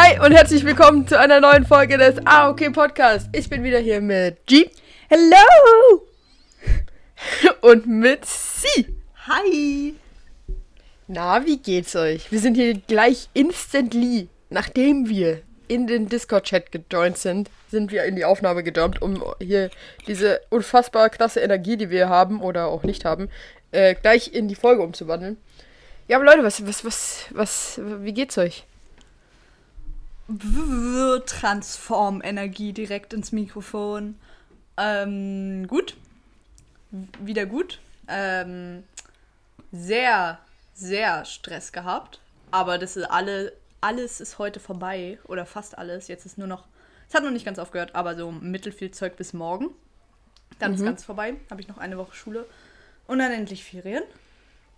Hi und herzlich willkommen zu einer neuen Folge des AOK Podcast. Ich bin wieder hier mit G. Hello! Und mit C. Hi! Na, wie geht's euch? Wir sind hier gleich instantly, nachdem wir in den Discord-Chat gejoint sind, sind wir in die Aufnahme gejumpt, um hier diese unfassbar klasse Energie, die wir haben oder auch nicht haben, äh, gleich in die Folge umzuwandeln. Ja, aber Leute, was, was, was, was, wie geht's euch? Transform-Energie direkt ins Mikrofon. Ähm, gut. Wieder gut. Ähm, sehr, sehr Stress gehabt. Aber das ist alle, alles ist heute vorbei. Oder fast alles. Jetzt ist nur noch. Es hat noch nicht ganz aufgehört, aber so mittelfiel Zeug bis morgen. Dann mhm. ist ganz vorbei. Habe ich noch eine Woche Schule. Und dann endlich Ferien.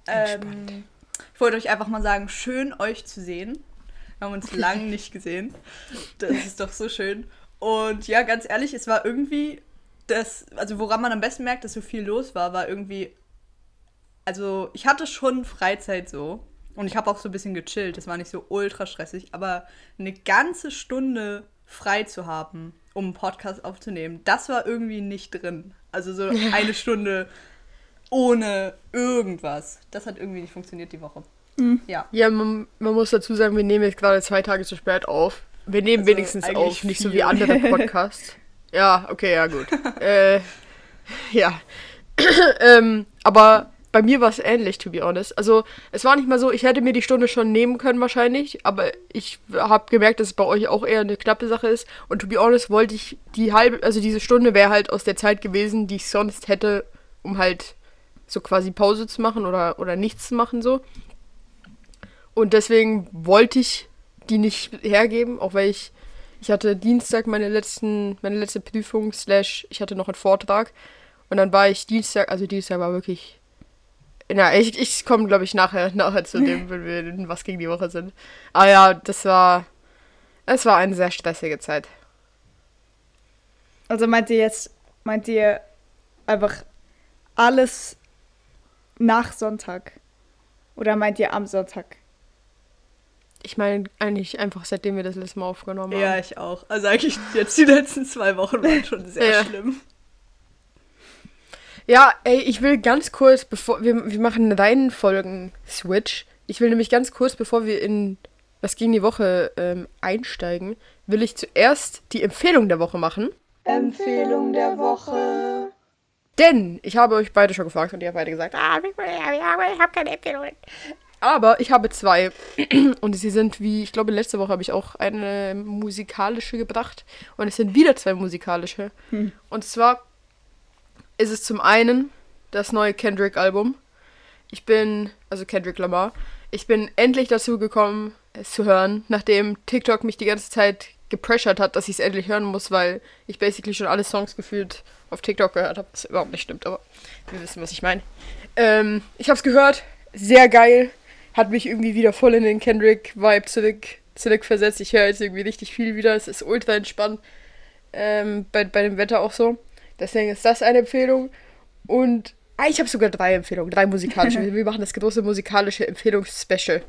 Ähm, ich wollte euch einfach mal sagen, schön euch zu sehen. Wir haben uns lange nicht gesehen. Das ist doch so schön. Und ja, ganz ehrlich, es war irgendwie das, also woran man am besten merkt, dass so viel los war, war irgendwie, also ich hatte schon Freizeit so und ich habe auch so ein bisschen gechillt. Das war nicht so ultra stressig, aber eine ganze Stunde frei zu haben, um einen Podcast aufzunehmen, das war irgendwie nicht drin. Also so eine Stunde ohne irgendwas. Das hat irgendwie nicht funktioniert die Woche. Mhm. Ja. Ja, man, man, muss dazu sagen, wir nehmen jetzt gerade zwei Tage zu spät auf. Wir nehmen also wenigstens auf, nicht so wie andere Podcasts. ja, okay, ja, gut. äh, ja. ähm, aber bei mir war es ähnlich, to be honest. Also, es war nicht mal so, ich hätte mir die Stunde schon nehmen können, wahrscheinlich, aber ich habe gemerkt, dass es bei euch auch eher eine knappe Sache ist. Und to be honest, wollte ich die halbe, also diese Stunde wäre halt aus der Zeit gewesen, die ich sonst hätte, um halt so quasi Pause zu machen oder, oder nichts zu machen, so. Und deswegen wollte ich die nicht hergeben, auch weil ich, ich hatte Dienstag meine letzten, meine letzte Prüfung, slash, ich hatte noch einen Vortrag. Und dann war ich Dienstag, also Dienstag war wirklich. Na, ich, ich komme, glaube ich, nachher, nachher zu dem, wenn wir in was gegen die Woche sind. Aber ja, das war. Es war eine sehr stressige Zeit. Also meint ihr jetzt, meint ihr einfach alles nach Sonntag? Oder meint ihr am Sonntag? Ich meine eigentlich einfach seitdem wir das letzte Mal aufgenommen haben. Ja, ich auch. Also eigentlich jetzt die letzten zwei Wochen waren schon sehr ja. schlimm. Ja, ey, ich will ganz kurz, bevor wir, wir machen einen reinen Folgen-Switch. Ich will nämlich ganz kurz, bevor wir in was gegen die Woche ähm, einsteigen, will ich zuerst die Empfehlung der Woche machen. Empfehlung der Woche. Denn ich habe euch beide schon gefragt und ihr habt beide gesagt, ah, ich habe keine Empfehlung. Aber ich habe zwei. Und sie sind wie, ich glaube, letzte Woche habe ich auch eine musikalische gebracht. Und es sind wieder zwei musikalische. Hm. Und zwar ist es zum einen das neue Kendrick-Album. Ich bin, also Kendrick Lamar, ich bin endlich dazu gekommen, es zu hören, nachdem TikTok mich die ganze Zeit gepressured hat, dass ich es endlich hören muss, weil ich basically schon alle Songs gefühlt auf TikTok gehört habe, was überhaupt nicht stimmt, aber wir wissen, was ich meine. Ähm, ich habe es gehört, sehr geil, hat mich irgendwie wieder voll in den Kendrick-Vibe zurück, zurückversetzt. Ich höre jetzt irgendwie richtig viel wieder. Es ist ultra entspannt. Ähm, bei, bei dem Wetter auch so. Deswegen ist das eine Empfehlung. Und ah, ich habe sogar drei Empfehlungen, drei musikalische. Wir machen das große musikalische Empfehlungsspecial.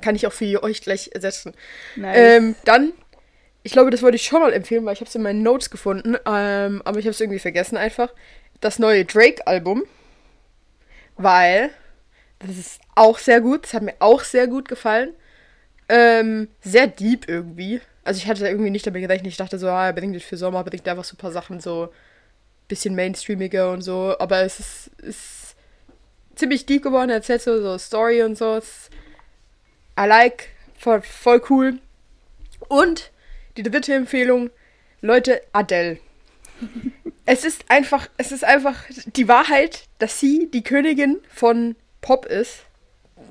Kann ich auch für euch gleich ersetzen. Nice. Ähm, dann, ich glaube, das wollte ich schon mal empfehlen, weil ich habe es in meinen Notes gefunden, ähm, aber ich habe es irgendwie vergessen einfach. Das neue Drake-Album. Weil das ist auch sehr gut. Das hat mir auch sehr gut gefallen. Ähm, sehr deep irgendwie. Also ich hatte irgendwie nicht damit gerechnet. Ich dachte so, ah, er bringt das für Sommer, bringt einfach so ein paar Sachen so bisschen mainstreamiger und so. Aber es ist, ist ziemlich deep geworden. Er erzählt so, so Story und so. Es, I like. Voll, voll cool. Und die dritte Empfehlung, Leute, Adele. es ist einfach, es ist einfach die Wahrheit, dass sie die Königin von Pop ist,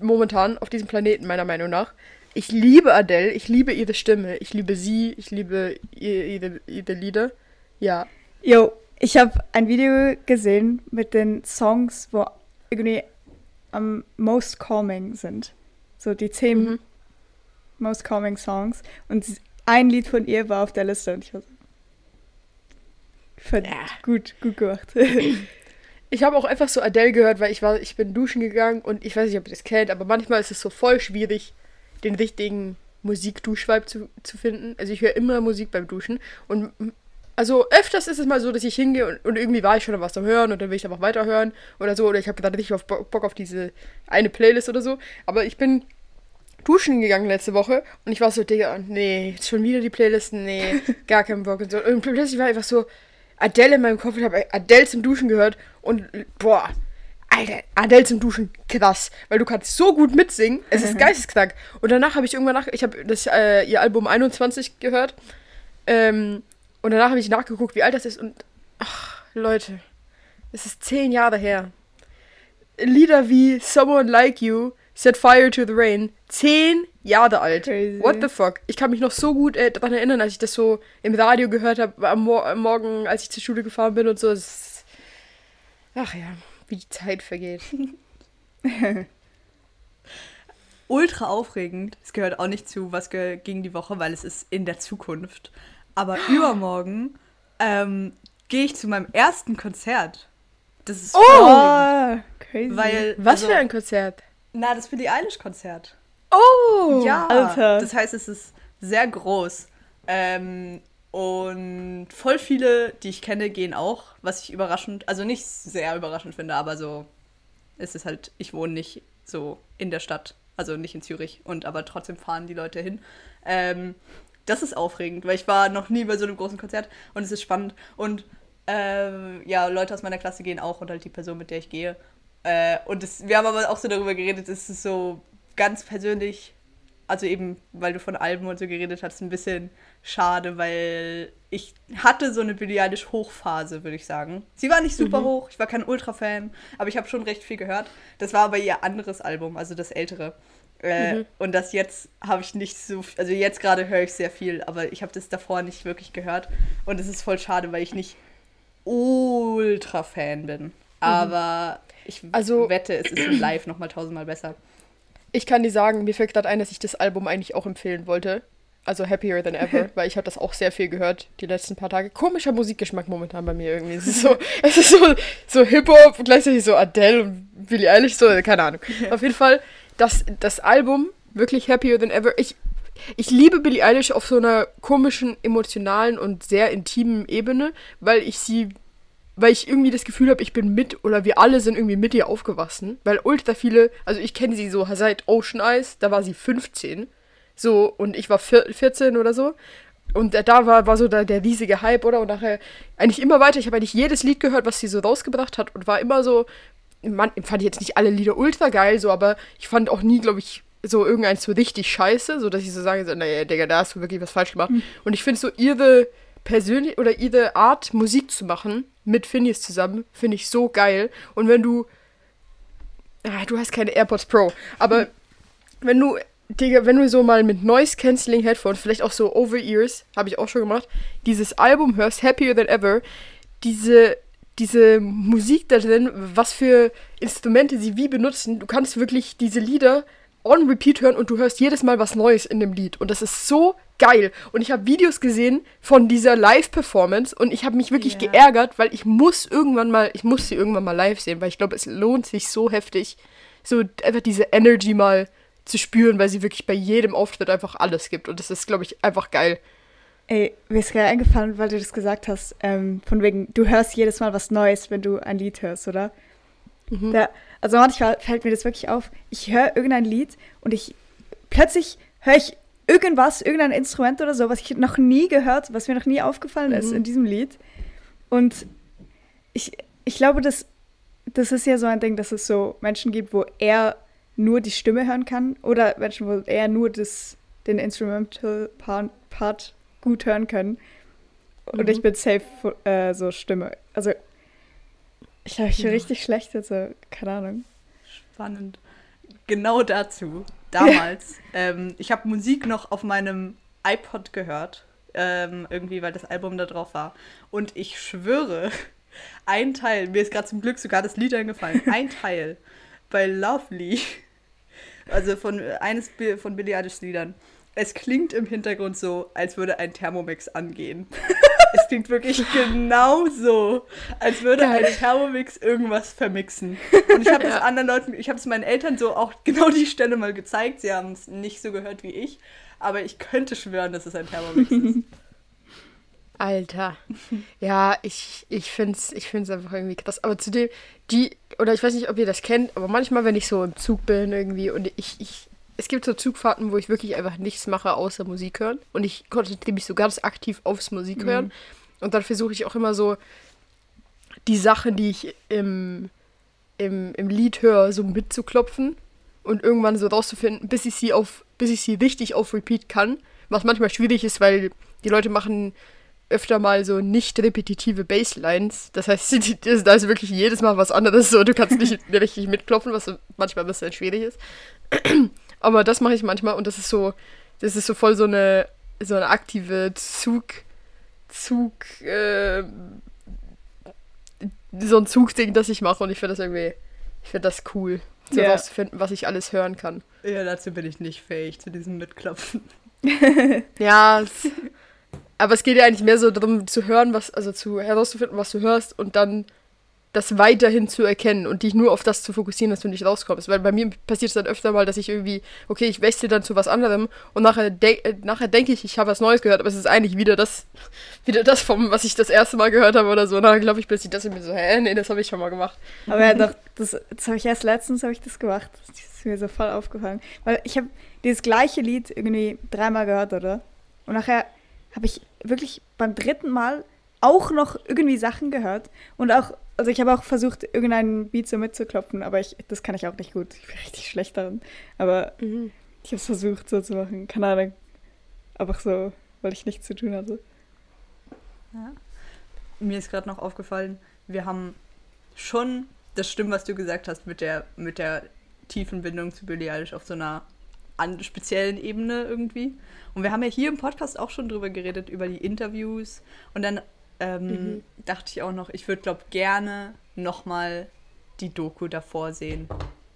momentan auf diesem Planeten, meiner Meinung nach. Ich liebe Adele, ich liebe ihre Stimme, ich liebe sie, ich liebe ihre, ihre Lieder. Ja. Jo, ich habe ein Video gesehen mit den Songs, wo irgendwie am most calming sind. So die zehn mhm. most calming Songs. Und ein Lied von ihr war auf der Liste und ich war so. Ja. Gut, gut gemacht. Ich habe auch einfach so Adele gehört, weil ich war, ich bin duschen gegangen und ich weiß nicht, ob ihr das kennt, aber manchmal ist es so voll schwierig, den richtigen Musik-Duschvibe zu, zu finden. Also ich höre immer Musik beim Duschen. Und also öfters ist es mal so, dass ich hingehe und, und irgendwie war ich schon was am Hören und dann will ich einfach weiterhören oder so. Oder ich habe gerade richtig auf Bock auf diese eine Playlist oder so. Aber ich bin duschen gegangen letzte Woche und ich war so, Digga, nee, jetzt schon wieder die Playlist, nee, gar keinen Bock und so. Und plötzlich war einfach so Adele in meinem Kopf, ich habe Adele zum Duschen gehört und boah, Alter, Adele zum Duschen, krass. Weil du kannst so gut mitsingen. Es ist geisteskrank. Und danach habe ich irgendwann nach, ich habe das äh, ihr Album 21 gehört. Ähm, und danach habe ich nachgeguckt, wie alt das ist. Und ach, Leute, es ist zehn Jahre her. Lieder wie Someone Like You, Set Fire to the Rain, zehn Jahre alt. Crazy. What the fuck? Ich kann mich noch so gut äh, daran erinnern, als ich das so im Radio gehört habe, am, Mo am Morgen, als ich zur Schule gefahren bin und so. Ist, ach ja wie die Zeit vergeht. Ultra aufregend. Es gehört auch nicht zu, was ging die Woche, weil es ist in der Zukunft. Aber übermorgen ähm, gehe ich zu meinem ersten Konzert. Das ist oh, oh crazy. Weil, was also, für ein Konzert? Na, das Billie Eilish Konzert. Oh, ja. Alter. Das heißt, es ist sehr groß. Ähm, und voll viele, die ich kenne, gehen auch, was ich überraschend, also nicht sehr überraschend finde, aber so ist es halt, ich wohne nicht so in der Stadt, also nicht in Zürich, und aber trotzdem fahren die Leute hin. Ähm, das ist aufregend, weil ich war noch nie bei so einem großen Konzert und es ist spannend. Und ähm, ja, Leute aus meiner Klasse gehen auch und halt die Person, mit der ich gehe. Äh, und das, wir haben aber auch so darüber geredet, es ist so ganz persönlich also eben, weil du von Alben und so geredet hast, ein bisschen schade, weil ich hatte so eine Billie Eilish Hochphase, würde ich sagen. Sie war nicht super mhm. hoch, ich war kein Ultra-Fan, aber ich habe schon recht viel gehört. Das war aber ihr anderes Album, also das ältere. Äh, mhm. Und das jetzt habe ich nicht so, also jetzt gerade höre ich sehr viel, aber ich habe das davor nicht wirklich gehört. Und es ist voll schade, weil ich nicht Ultra-Fan bin. Mhm. Aber ich also, wette, es ist in live nochmal tausendmal besser. Ich kann dir sagen, mir fällt gerade ein, dass ich das Album eigentlich auch empfehlen wollte. Also Happier Than Ever, weil ich habe das auch sehr viel gehört die letzten paar Tage. Komischer Musikgeschmack momentan bei mir irgendwie. Es ist so, es ist so, so Hip-Hop gleichzeitig so Adele und Billie Eilish, so, keine Ahnung. Auf jeden Fall, das, das Album, wirklich Happier Than Ever, ich, ich liebe Billie Eilish auf so einer komischen, emotionalen und sehr intimen Ebene, weil ich sie weil ich irgendwie das Gefühl habe, ich bin mit oder wir alle sind irgendwie mit ihr aufgewachsen, weil ultra viele, also ich kenne sie so seit Ocean Eyes, da war sie 15, so und ich war 14 oder so und da war, war so der, der riesige Hype, oder? Und nachher eigentlich immer weiter. Ich habe eigentlich jedes Lied gehört, was sie so rausgebracht hat und war immer so, man fand ich jetzt nicht alle Lieder ultra geil, so, aber ich fand auch nie, glaube ich, so irgendeins so richtig scheiße, so dass ich so sage, so, naja, Digga, da hast du wirklich was falsch gemacht. Mhm. Und ich finde so ihre persönlich oder ihre Art, Musik zu machen, mit Phineas zusammen, finde ich so geil. Und wenn du. Ah, du hast keine AirPods Pro, aber wenn du. Digga, wenn du so mal mit Noise Cancelling Headphones, vielleicht auch so Over-Ears, habe ich auch schon gemacht, dieses Album hörst, Happier Than Ever, diese, diese Musik da drin, was für Instrumente sie wie benutzen, du kannst wirklich diese Lieder on repeat hören und du hörst jedes Mal was Neues in dem Lied. Und das ist so geil. Und ich habe Videos gesehen von dieser Live-Performance und ich habe mich wirklich yeah. geärgert, weil ich muss irgendwann mal, ich muss sie irgendwann mal live sehen, weil ich glaube, es lohnt sich so heftig, so einfach diese Energy mal zu spüren, weil sie wirklich bei jedem Auftritt einfach alles gibt. Und das ist, glaube ich, einfach geil. Ey, mir ist gerade eingefallen, weil du das gesagt hast, ähm, von wegen, du hörst jedes Mal was Neues, wenn du ein Lied hörst, oder? Mhm. Da, also manchmal fällt mir das wirklich auf. Ich höre irgendein Lied und ich plötzlich höre ich irgendwas, irgendein Instrument oder so, was ich noch nie gehört, was mir noch nie aufgefallen mhm. ist in diesem Lied. Und ich, ich glaube, das, das ist ja so ein Ding, dass es so Menschen gibt, wo er nur die Stimme hören kann oder Menschen, wo er nur das, den Instrumental Part gut hören kann. Und mhm. ich bin safe äh, so Stimme. Also ich glaube, ich bin ja. richtig schlecht, also keine Ahnung. Spannend. Genau dazu damals. ähm, ich habe Musik noch auf meinem iPod gehört. Ähm, irgendwie, weil das Album da drauf war. Und ich schwöre, ein Teil, mir ist gerade zum Glück sogar das Lied eingefallen, ein Teil bei Lovely, also von eines von Billie Eilish Liedern, es klingt im Hintergrund so, als würde ein Thermomix angehen. Es klingt wirklich genau so, als würde Geil. ein Thermomix irgendwas vermixen. Und ich habe es ja. anderen Leuten, ich habe es meinen Eltern so auch genau die Stelle mal gezeigt. Sie haben es nicht so gehört wie ich. aber ich könnte schwören, dass es ein Thermomix ist. Alter. Ja, ich, ich finde es ich find's einfach irgendwie krass. Aber zudem, die, oder ich weiß nicht, ob ihr das kennt, aber manchmal, wenn ich so im Zug bin irgendwie und ich, ich, es gibt so Zugfahrten, wo ich wirklich einfach nichts mache, außer Musik hören. Und ich konzentriere mich so ganz aktiv aufs Musik hören. Mhm. Und dann versuche ich auch immer so die Sachen, die ich im, im, im Lied höre, so mitzuklopfen und irgendwann so rauszufinden, bis ich sie auf, bis ich sie richtig auf Repeat kann. Was manchmal schwierig ist, weil die Leute machen öfter mal so nicht repetitive Basslines. Das heißt, da ist wirklich jedes Mal was anderes so. Du kannst nicht richtig mitklopfen, was manchmal ein bisschen schwierig ist. Aber das mache ich manchmal und das ist so, das ist so voll so eine, so eine aktive Zug, Zug, äh, so ein Zugding, das ich mache und ich finde das irgendwie, ich finde das cool, so yeah. rauszufinden, was ich alles hören kann. Ja, dazu bin ich nicht fähig, zu diesem Mitklopfen. ja, aber es geht ja eigentlich mehr so darum zu hören, was, also zu herauszufinden, was du hörst und dann das weiterhin zu erkennen und dich nur auf das zu fokussieren, dass du nicht rauskommst. Weil bei mir passiert es dann öfter mal, dass ich irgendwie, okay, ich wechsle dann zu was anderem und nachher, de äh, nachher denke ich, ich habe was Neues gehört, aber es ist eigentlich wieder das, wieder das vom, was ich das erste Mal gehört habe oder so. Nachher glaube ich plötzlich das und mir so, hä, nee, das habe ich schon mal gemacht. Aber ja, doch, das, das habe ich erst letztens habe ich das gemacht. Das ist mir so voll aufgefallen. Weil ich habe dieses gleiche Lied irgendwie dreimal gehört, oder? Und nachher habe ich wirklich beim dritten Mal auch noch irgendwie Sachen gehört und auch also ich habe auch versucht, irgendeinen Beat so mitzuklopfen, aber ich, das kann ich auch nicht gut. Ich bin richtig schlecht darin. Aber mhm. ich habe es versucht, so zu machen. Keine Ahnung. Einfach so, weil ich nichts zu tun hatte. Ja. Mir ist gerade noch aufgefallen, wir haben schon das stimmt, was du gesagt hast, mit der, mit der tiefen Bindung zu Billie Eilish auf so einer an speziellen Ebene irgendwie. Und wir haben ja hier im Podcast auch schon drüber geredet, über die Interviews. Und dann ähm, mhm. dachte ich auch noch, ich würde, glaube gerne nochmal die Doku davor sehen.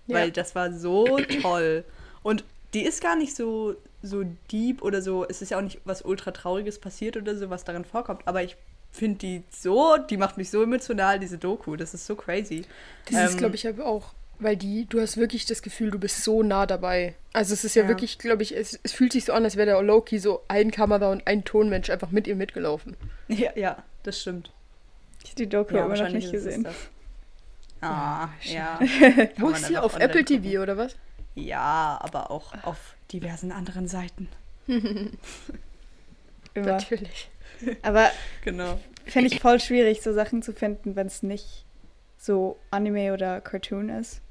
Ja. Weil das war so toll. Und die ist gar nicht so, so deep oder so. Es ist ja auch nicht was ultra Trauriges passiert oder so, was darin vorkommt. Aber ich finde die so, die macht mich so emotional, diese Doku. Das ist so crazy. Das ähm, ist, glaube ich, aber auch, weil die, du hast wirklich das Gefühl, du bist so nah dabei. Also es ist ja, ja. wirklich, glaube ich, es, es fühlt sich so an, als wäre der Loki so ein Kamera und ein Tonmensch einfach mit ihr mitgelaufen. Ja, ja das stimmt. Ich habe die Doku ja, aber noch nicht gesehen. Ah, ja. Wo ist sie? Auf Apple TV gucken. oder was? Ja, aber auch auf diversen anderen Seiten. Natürlich. Aber genau. fände ich voll schwierig, so Sachen zu finden, wenn es nicht so Anime oder Cartoon ist.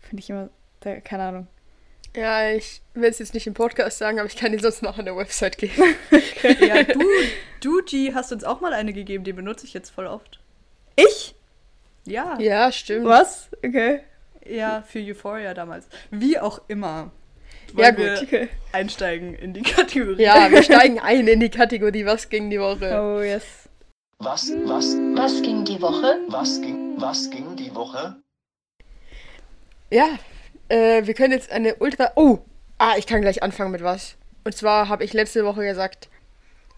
Finde ich immer, keine Ahnung. Ja, ich will es jetzt nicht im Podcast sagen, aber ich kann dir sonst noch an der Website geben. ja, du, du, G, hast uns auch mal eine gegeben, die benutze ich jetzt voll oft. Ich? Ja. Ja, stimmt. Was? Okay. Ja, für Euphoria damals. Wie auch immer. Wollen ja, gut. Okay. Einsteigen in die Kategorie. Ja, wir steigen ein in die Kategorie Was ging die Woche? Oh, yes. Was, was, was ging die Woche? Was ging, was ging die Woche? Ja, äh, wir können jetzt eine Ultra. Oh! Ah, ich kann gleich anfangen mit was. Und zwar habe ich letzte Woche gesagt,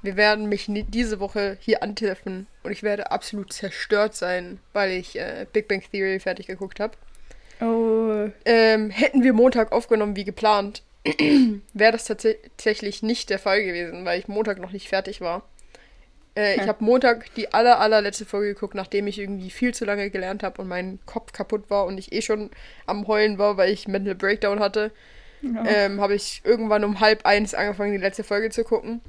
wir werden mich diese Woche hier antreffen und ich werde absolut zerstört sein, weil ich äh, Big Bang Theory fertig geguckt habe. Oh. Ähm, hätten wir Montag aufgenommen wie geplant, wäre das tatsächlich nicht der Fall gewesen, weil ich Montag noch nicht fertig war. Äh, hm. Ich habe Montag die aller, allerletzte Folge geguckt, nachdem ich irgendwie viel zu lange gelernt habe und mein Kopf kaputt war und ich eh schon am Heulen war, weil ich Mental Breakdown hatte. Ja. Ähm, habe ich irgendwann um halb eins angefangen, die letzte Folge zu gucken.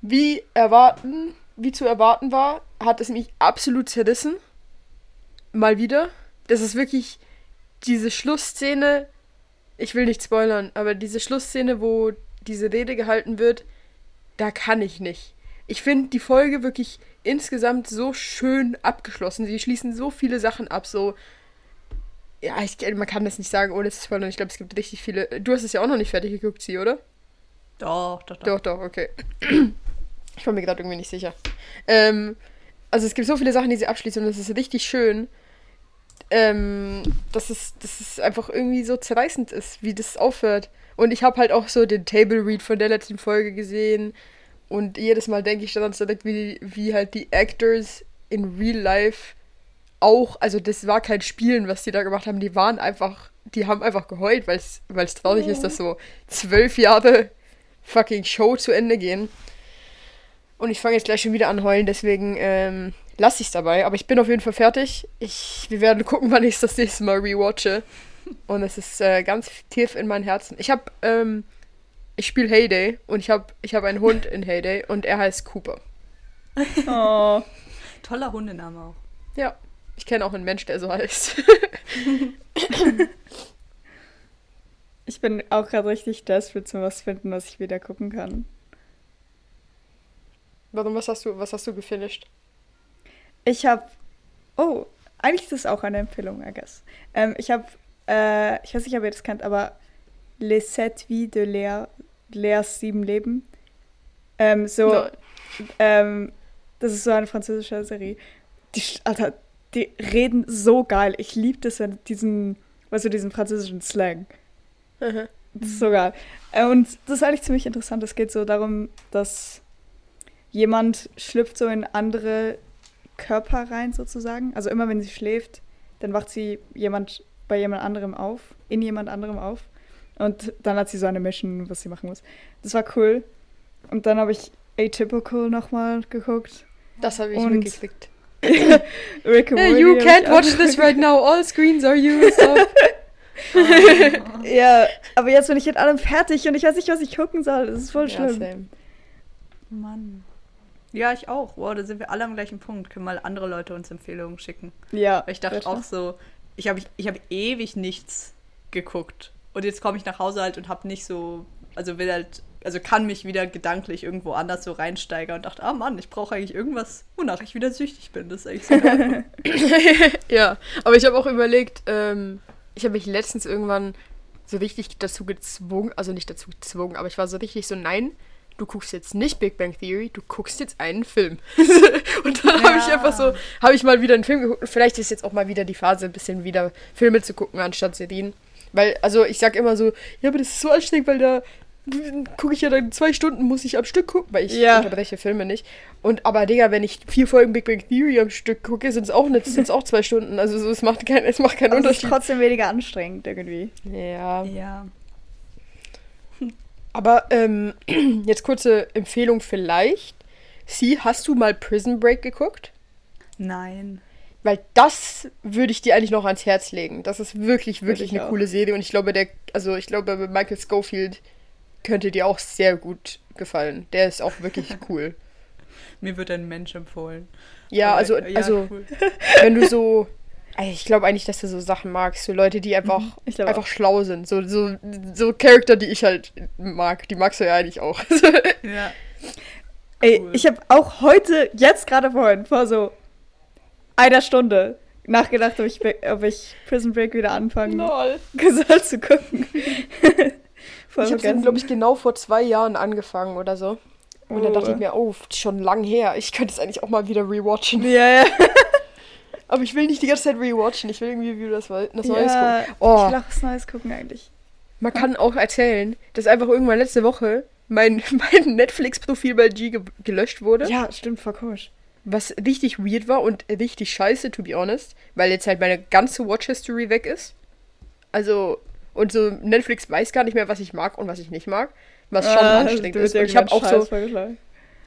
Wie erwarten, wie zu erwarten war, hat es mich absolut zerrissen. Mal wieder. Das ist wirklich diese Schlussszene. Ich will nicht spoilern, aber diese Schlussszene, wo diese Rede gehalten wird, da kann ich nicht ich finde die Folge wirklich insgesamt so schön abgeschlossen. Sie schließen so viele Sachen ab, so. Ja, ich, man kann das nicht sagen, ohne zu spoilern. Ich glaube, es gibt richtig viele. Du hast es ja auch noch nicht fertig geguckt, sie, oder? Doch, doch, doch. Doch, doch, okay. Ich war mir gerade irgendwie nicht sicher. Ähm, also es gibt so viele Sachen, die sie abschließen und das ist richtig schön. Ähm, dass, es, dass es einfach irgendwie so zerreißend ist, wie das aufhört. Und ich habe halt auch so den Table Read von der letzten Folge gesehen. Und jedes Mal denke ich dann direkt, wie, wie halt die Actors in Real Life auch, also das war kein Spielen, was die da gemacht haben, die waren einfach, die haben einfach geheult, weil es traurig oh. ist, dass so zwölf Jahre fucking Show zu Ende gehen. Und ich fange jetzt gleich schon wieder an heulen, deswegen ähm, lasse ich es dabei. Aber ich bin auf jeden Fall fertig. Ich, wir werden gucken, wann ich es das nächste Mal rewatche. Und es ist äh, ganz tief in mein Herzen. Ich habe, ähm, ich spiele Heyday und ich habe ich hab einen Hund in Heyday und er heißt Cooper. Oh. Toller Hundename auch. Ja, ich kenne auch einen Mensch, der so heißt. Ich bin auch gerade richtig desperate zum was finden, was ich wieder gucken kann. Warum, was hast du, was hast du gefinisht? Ich habe. Oh, eigentlich ist das auch eine Empfehlung, I guess. Ähm, ich habe. Äh, ich weiß nicht, ob ihr das kennt, aber Les Sept Vies de Léa. Léas sieben Leben. Ähm, so. Nein. Ähm, das ist so eine französische Serie. Die, Alter, die reden so geil. Ich liebe das, wenn diesen, weißt du, diesen französischen Slang. Mhm. Das ist so geil. Äh, Und das ist eigentlich ziemlich interessant. Es geht so darum, dass jemand schlüpft so in andere Körper rein, sozusagen. Also immer wenn sie schläft, dann wacht sie jemand bei jemand anderem auf, in jemand anderem auf. Und dann hat sie so eine Mission, was sie machen muss. Das war cool. Und dann habe ich Atypical nochmal geguckt. Das habe ich Und- mitgekriegt. Rick and Morty you can't auch- watch this right now. All screens are used up. Ja, aber jetzt bin ich mit allem fertig und ich weiß nicht, was ich gucken soll. Das ist voll ja, schlimm. same. Mann. Ja, ich auch. Wow, da sind wir alle am gleichen Punkt. Können mal andere Leute uns Empfehlungen schicken. Ja. Weil ich dachte bitte. auch so, ich habe ich hab ewig nichts geguckt. Und jetzt komme ich nach Hause halt und habe nicht so, also will halt, also kann mich wieder gedanklich irgendwo anders so reinsteigern und dachte, ah Mann, ich brauche eigentlich irgendwas, wonach ich wieder süchtig bin. Das ist eigentlich so ja, aber ich habe auch überlegt, ähm, ich habe mich letztens irgendwann so richtig dazu gezwungen, also nicht dazu gezwungen, aber ich war so richtig so, nein, du guckst jetzt nicht Big Bang Theory, du guckst jetzt einen Film. und dann habe ich Ja. einfach so, habe ich mal wieder einen Film geguckt. Und vielleicht ist jetzt auch mal wieder die Phase, ein bisschen wieder Filme zu gucken, anstatt Serien. Weil, also ich sag immer so, ja, aber das ist so anstrengend, weil da gucke ich ja dann zwei Stunden, muss ich am Stück gucken, weil ich Ja. unterbreche Filme nicht. Und aber, Digga, wenn ich vier Folgen Big Bang Theory am Stück gucke, sind es auch, nicht- sind's auch zwei Stunden. Also so, es macht, kein, es macht keinen Aber es ist Unterschied. trotzdem weniger anstrengend irgendwie. Ja. ja. Aber ähm, jetzt kurze Empfehlung vielleicht. Sie, hast du mal Prison Break geguckt? Nein. Weil das würde ich dir eigentlich noch ans Herz legen. Das ist wirklich, wirklich ich eine auch. coole Serie. Und ich glaube, der, also ich glaube, Michael Schofield könnte dir auch sehr gut gefallen. Der ist auch wirklich cool. Mir wird ein Mensch empfohlen. Ja, Aber- also, ja, also cool. wenn du so. Ey, Ich glaube eigentlich, dass du so Sachen magst. So Leute, die einfach, Mhm, einfach auch. schlau sind. So, so, so Charakter, die ich halt mag. Die magst du ja eigentlich auch. Ja. Ey, Cool. ich habe auch heute, jetzt gerade vorhin, vor so einer Stunde nachgedacht, ob ich, ob ich Prison Break wieder anfangen Lol. soll zu gucken. Voll Ich habe glaube ich, genau vor zwei Jahren angefangen oder so. Und dann Oh. dachte ich mir, oh, schon lang her. Ich könnte es eigentlich auch mal wieder rewatchen. Ja, ja. Aber ich will nicht die ganze Zeit rewatchen. Ich will irgendwie wieder das, das Neues ja gucken. Oh, Ich will auch was Neues gucken eigentlich. man kann auch erzählen, dass einfach irgendwann letzte Woche mein, mein Netflix-Profil bei G ge gelöscht wurde. Ja, stimmt, voll komisch. Was richtig weird war und richtig scheiße, to be honest. Weil jetzt halt meine ganze Watch-History weg ist. Also, und so Netflix weiß gar nicht mehr, was ich mag und was ich nicht mag. Was schon Ah, anstrengend ist. Und ich habe auch so.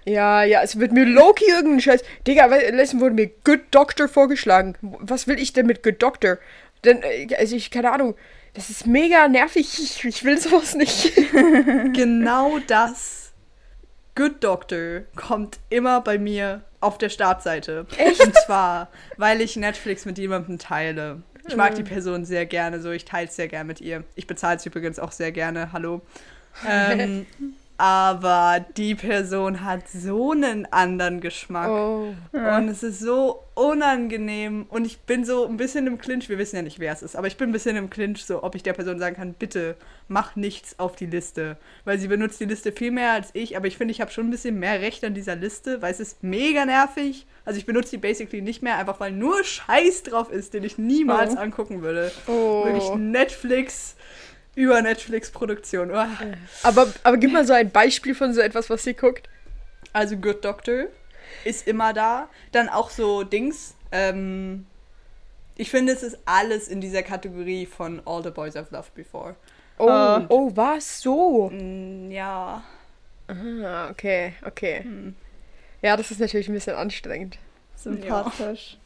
Ja, ja, es wird mir Loki irgendein Scheiß. Digga, weil letztens wurde mir Good Doctor vorgeschlagen. Was will ich denn mit Good Doctor? Denn, äh, also ich, keine Ahnung, das ist mega nervig. Ich, ich will sowas nicht. genau das. Good Doctor kommt immer bei mir auf der Startseite. Echt? Und zwar, weil ich Netflix mit jemandem teile. Ich mag die Person sehr gerne, so ich teile es sehr gerne mit ihr. Ich bezahle es übrigens auch sehr gerne, hallo. Ähm, aber die Person hat so einen anderen Geschmack. Oh. Und es ist so unangenehm. Und ich bin so ein bisschen im Clinch. Wir wissen ja nicht, wer es ist. Aber ich bin ein bisschen im Clinch, so ob ich der Person sagen kann, bitte mach nichts auf die Liste. Weil sie benutzt die Liste viel mehr als ich. Aber ich finde, ich habe schon ein bisschen mehr Recht an dieser Liste, weil es ist mega nervig. Also ich benutze die basically nicht mehr, einfach weil nur Scheiß drauf ist, den ich niemals Oh. angucken würde. Oh. Wirklich Netflix über Netflix-Produktion. Oh. Aber, aber gib mal so ein Beispiel von so etwas, was sie guckt. Also Good Doctor ist immer da. Dann auch so Dings. Ähm, ich finde, es ist alles in dieser Kategorie von All the Boys I've Loved Before. Oh, Ah. oh, was? So? Mm, ja. Ah, okay, okay. Hm. Ja, das ist natürlich ein bisschen anstrengend. Sympathisch.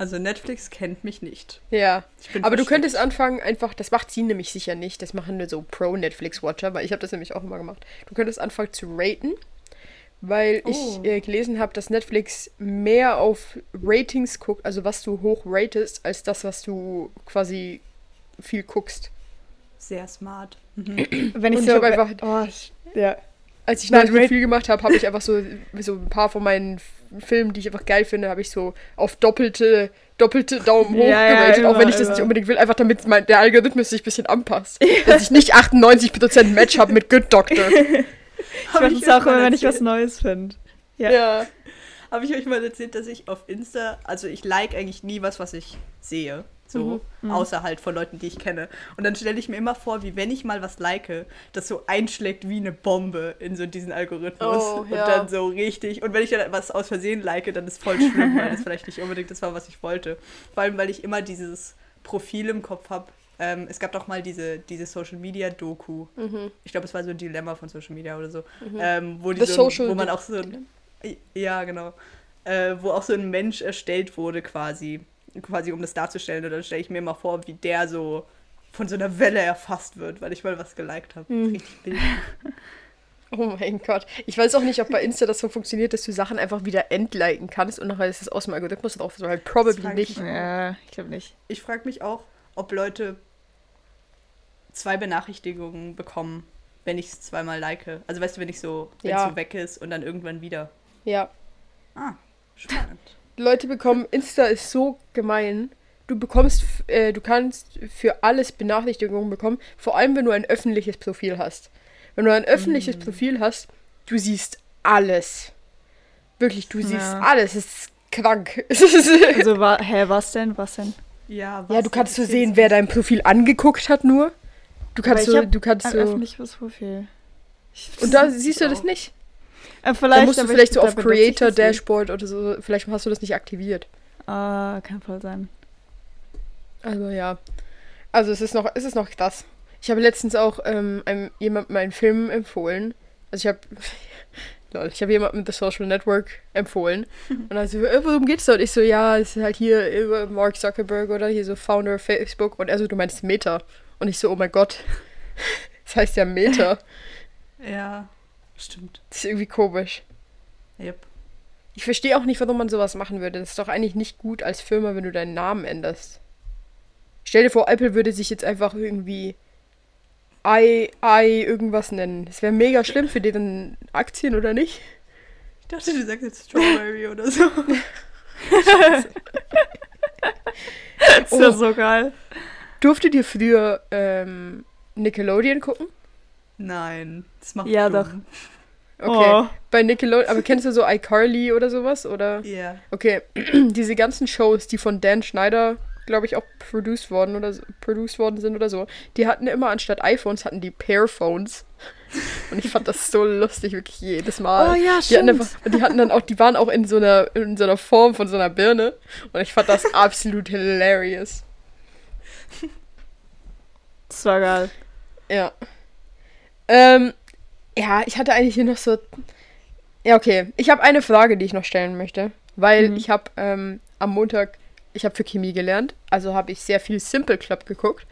Also Netflix kennt mich nicht. Ja. Ich bin Aber du könntest anfangen, einfach, das macht sie nämlich sicher nicht. Das machen nur so Pro-Netflix-Watcher, weil ich habe das nämlich auch immer gemacht. Du könntest anfangen zu raten, weil Oh. ich äh, gelesen habe, dass Netflix mehr auf Ratings guckt, also was du hoch ratest, als das, was du quasi viel guckst. Sehr smart. Mhm. Wenn ich Und so. ich einfach- oh, ich- ja. Als ich neulich viel gemacht habe, habe ich einfach so, so ein paar von meinen Filmen, die ich einfach geil finde, habe ich so auf doppelte, doppelte Daumen hoch Ja, ja, geratet, auch wenn immer, ich das nicht immer. unbedingt will, einfach damit mein, der Algorithmus sich ein bisschen anpasst. Dass ich nicht 98% Match habe mit Good Doctor. Ich Hab mache das auch immer, wenn ich was? Neues finde. Ja. Ja. Habe ich euch mal erzählt, dass ich auf Insta, also ich like eigentlich nie was, was ich sehe. So, Mhm. außer halt von Leuten, die ich kenne. Und dann stelle ich mir immer vor, wie wenn ich mal was like, das so einschlägt wie eine Bombe in so diesen Algorithmus. Oh, und ja. dann so richtig. Und wenn ich dann was aus Versehen like, dann ist voll schlimm, weil das vielleicht nicht unbedingt das war, was ich wollte. Vor allem, weil ich immer dieses Profil im Kopf habe. Ähm, es gab doch mal diese, diese Social Media Doku. Mhm. Ich glaube, es war so ein Dilemma von Social Media oder so. Ähm, wo, die so, wo man auch so ein, ja, genau. Äh, wo auch so ein Mensch erstellt wurde, quasi. Quasi, um das darzustellen. Und dann stelle ich mir mal vor, wie der so von so einer Welle erfasst wird, weil ich mal was geliked habe. Hm. Richtig wild. Oh mein Gott. Ich weiß auch nicht, ob bei Insta das so funktioniert, dass du Sachen einfach wieder entliken kannst und nachher ist es aus dem Algorithmus drauf. So halt probably nicht. ich. Ja, ich glaube nicht. Ich frage mich auch, ob Leute zwei Benachrichtigungen bekommen, wenn ich es zweimal like. Also weißt du, wenn ich so, wenn es Ja. so weg ist und dann irgendwann wieder. Ja. Ah, spannend. Leute bekommen, Insta ist so gemein. Du bekommst, äh, du kannst für alles Benachrichtigungen bekommen, vor allem wenn du ein öffentliches Profil hast. Wenn du ein öffentliches Profil hast, du siehst alles. Wirklich, du siehst Ja. alles. Es ist krank. Also, wa hä, was denn? Was denn? Ja, ja, was du kannst so sehen, wer dein Profil angeguckt hat nur. Du kannst Aber ich so, du kannst Ein so. öffentliches Profil. Ich- Und da das siehst du das auch. nicht. Äh, Da vielleicht, musst du vielleicht ich- so da auf Creator das nicht. Dashboard oder so. Vielleicht hast du das nicht aktiviert. Ah, kann voll sein. Also ja. Also es ist noch, es ist noch krass. Ich habe letztens auch ähm, einem, jemandem einen Film empfohlen. Also ich habe lol, ich habe jemandem The Social Network empfohlen. Und also, äh, worum geht's da? Und ich so, ja, es ist halt hier über Mark Zuckerberg oder hier so Founder Facebook. Und er so, du meinst Meta. Und ich so, oh mein Gott. Das heißt ja Meta. Ja, stimmt. Das ist irgendwie komisch. Yep. Ich verstehe auch nicht, warum man sowas machen würde. Das ist doch eigentlich nicht gut als Firma, wenn du deinen Namen änderst. Stell dir vor, Apple würde sich jetzt einfach irgendwie i, i irgendwas nennen. Das wäre mega schlimm für deren Aktien, oder nicht? Ich dachte, du sagst jetzt Strawberry oder so. Das ist ja Oh. so geil. Durftet ihr früher ähm, Nickelodeon gucken? Nein, das macht Ja, dumm. Okay. Oh. Bei Nickelodeon, aber kennst du so iCarly oder sowas? Oder? Ja. Okay, diese ganzen Shows, die von Dan Schneider, glaube ich, auch produced worden oder produced worden sind oder so, die hatten immer anstatt iPhones hatten die Pairphones. Und ich fand das so lustig, wirklich jedes Mal. Oh ja, Die hatten, stimmt. einfach, und die hatten dann auch, die waren auch in so einer, in so einer Form von so einer Birne. Und ich fand das absolut hilarious. Das war geil. Ja. Ähm, ja, ich hatte eigentlich hier noch so. Ja, okay. Ich habe eine Frage, die ich noch stellen möchte. Weil Mhm. ich habe ähm, am Montag, ich habe für Chemie gelernt. Also habe ich sehr viel Simple Club geguckt.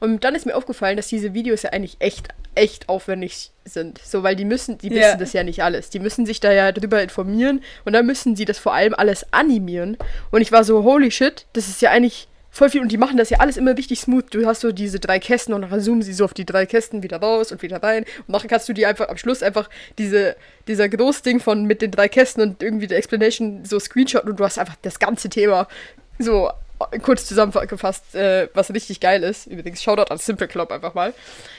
Und dann ist mir aufgefallen, dass diese Videos ja eigentlich echt, echt aufwendig sind. So, weil die müssen, die Ja. wissen das ja nicht alles. Die müssen sich da ja drüber informieren. Und dann müssen sie das vor allem alles animieren. Und ich war so, holy shit, das ist ja eigentlich voll viel. Und die machen das ja alles immer richtig smooth. Du hast so diese drei Kästen und dann zoomen sie so auf die drei Kästen wieder raus und wieder rein. Und nachher kannst du die einfach am Schluss einfach diese, dieser Großding von mit den drei Kästen und irgendwie der Explanation so screenshotten und du hast einfach das ganze Thema so kurz zusammengefasst, äh, was richtig geil ist. Übrigens, Shoutout an Simple Club einfach mal.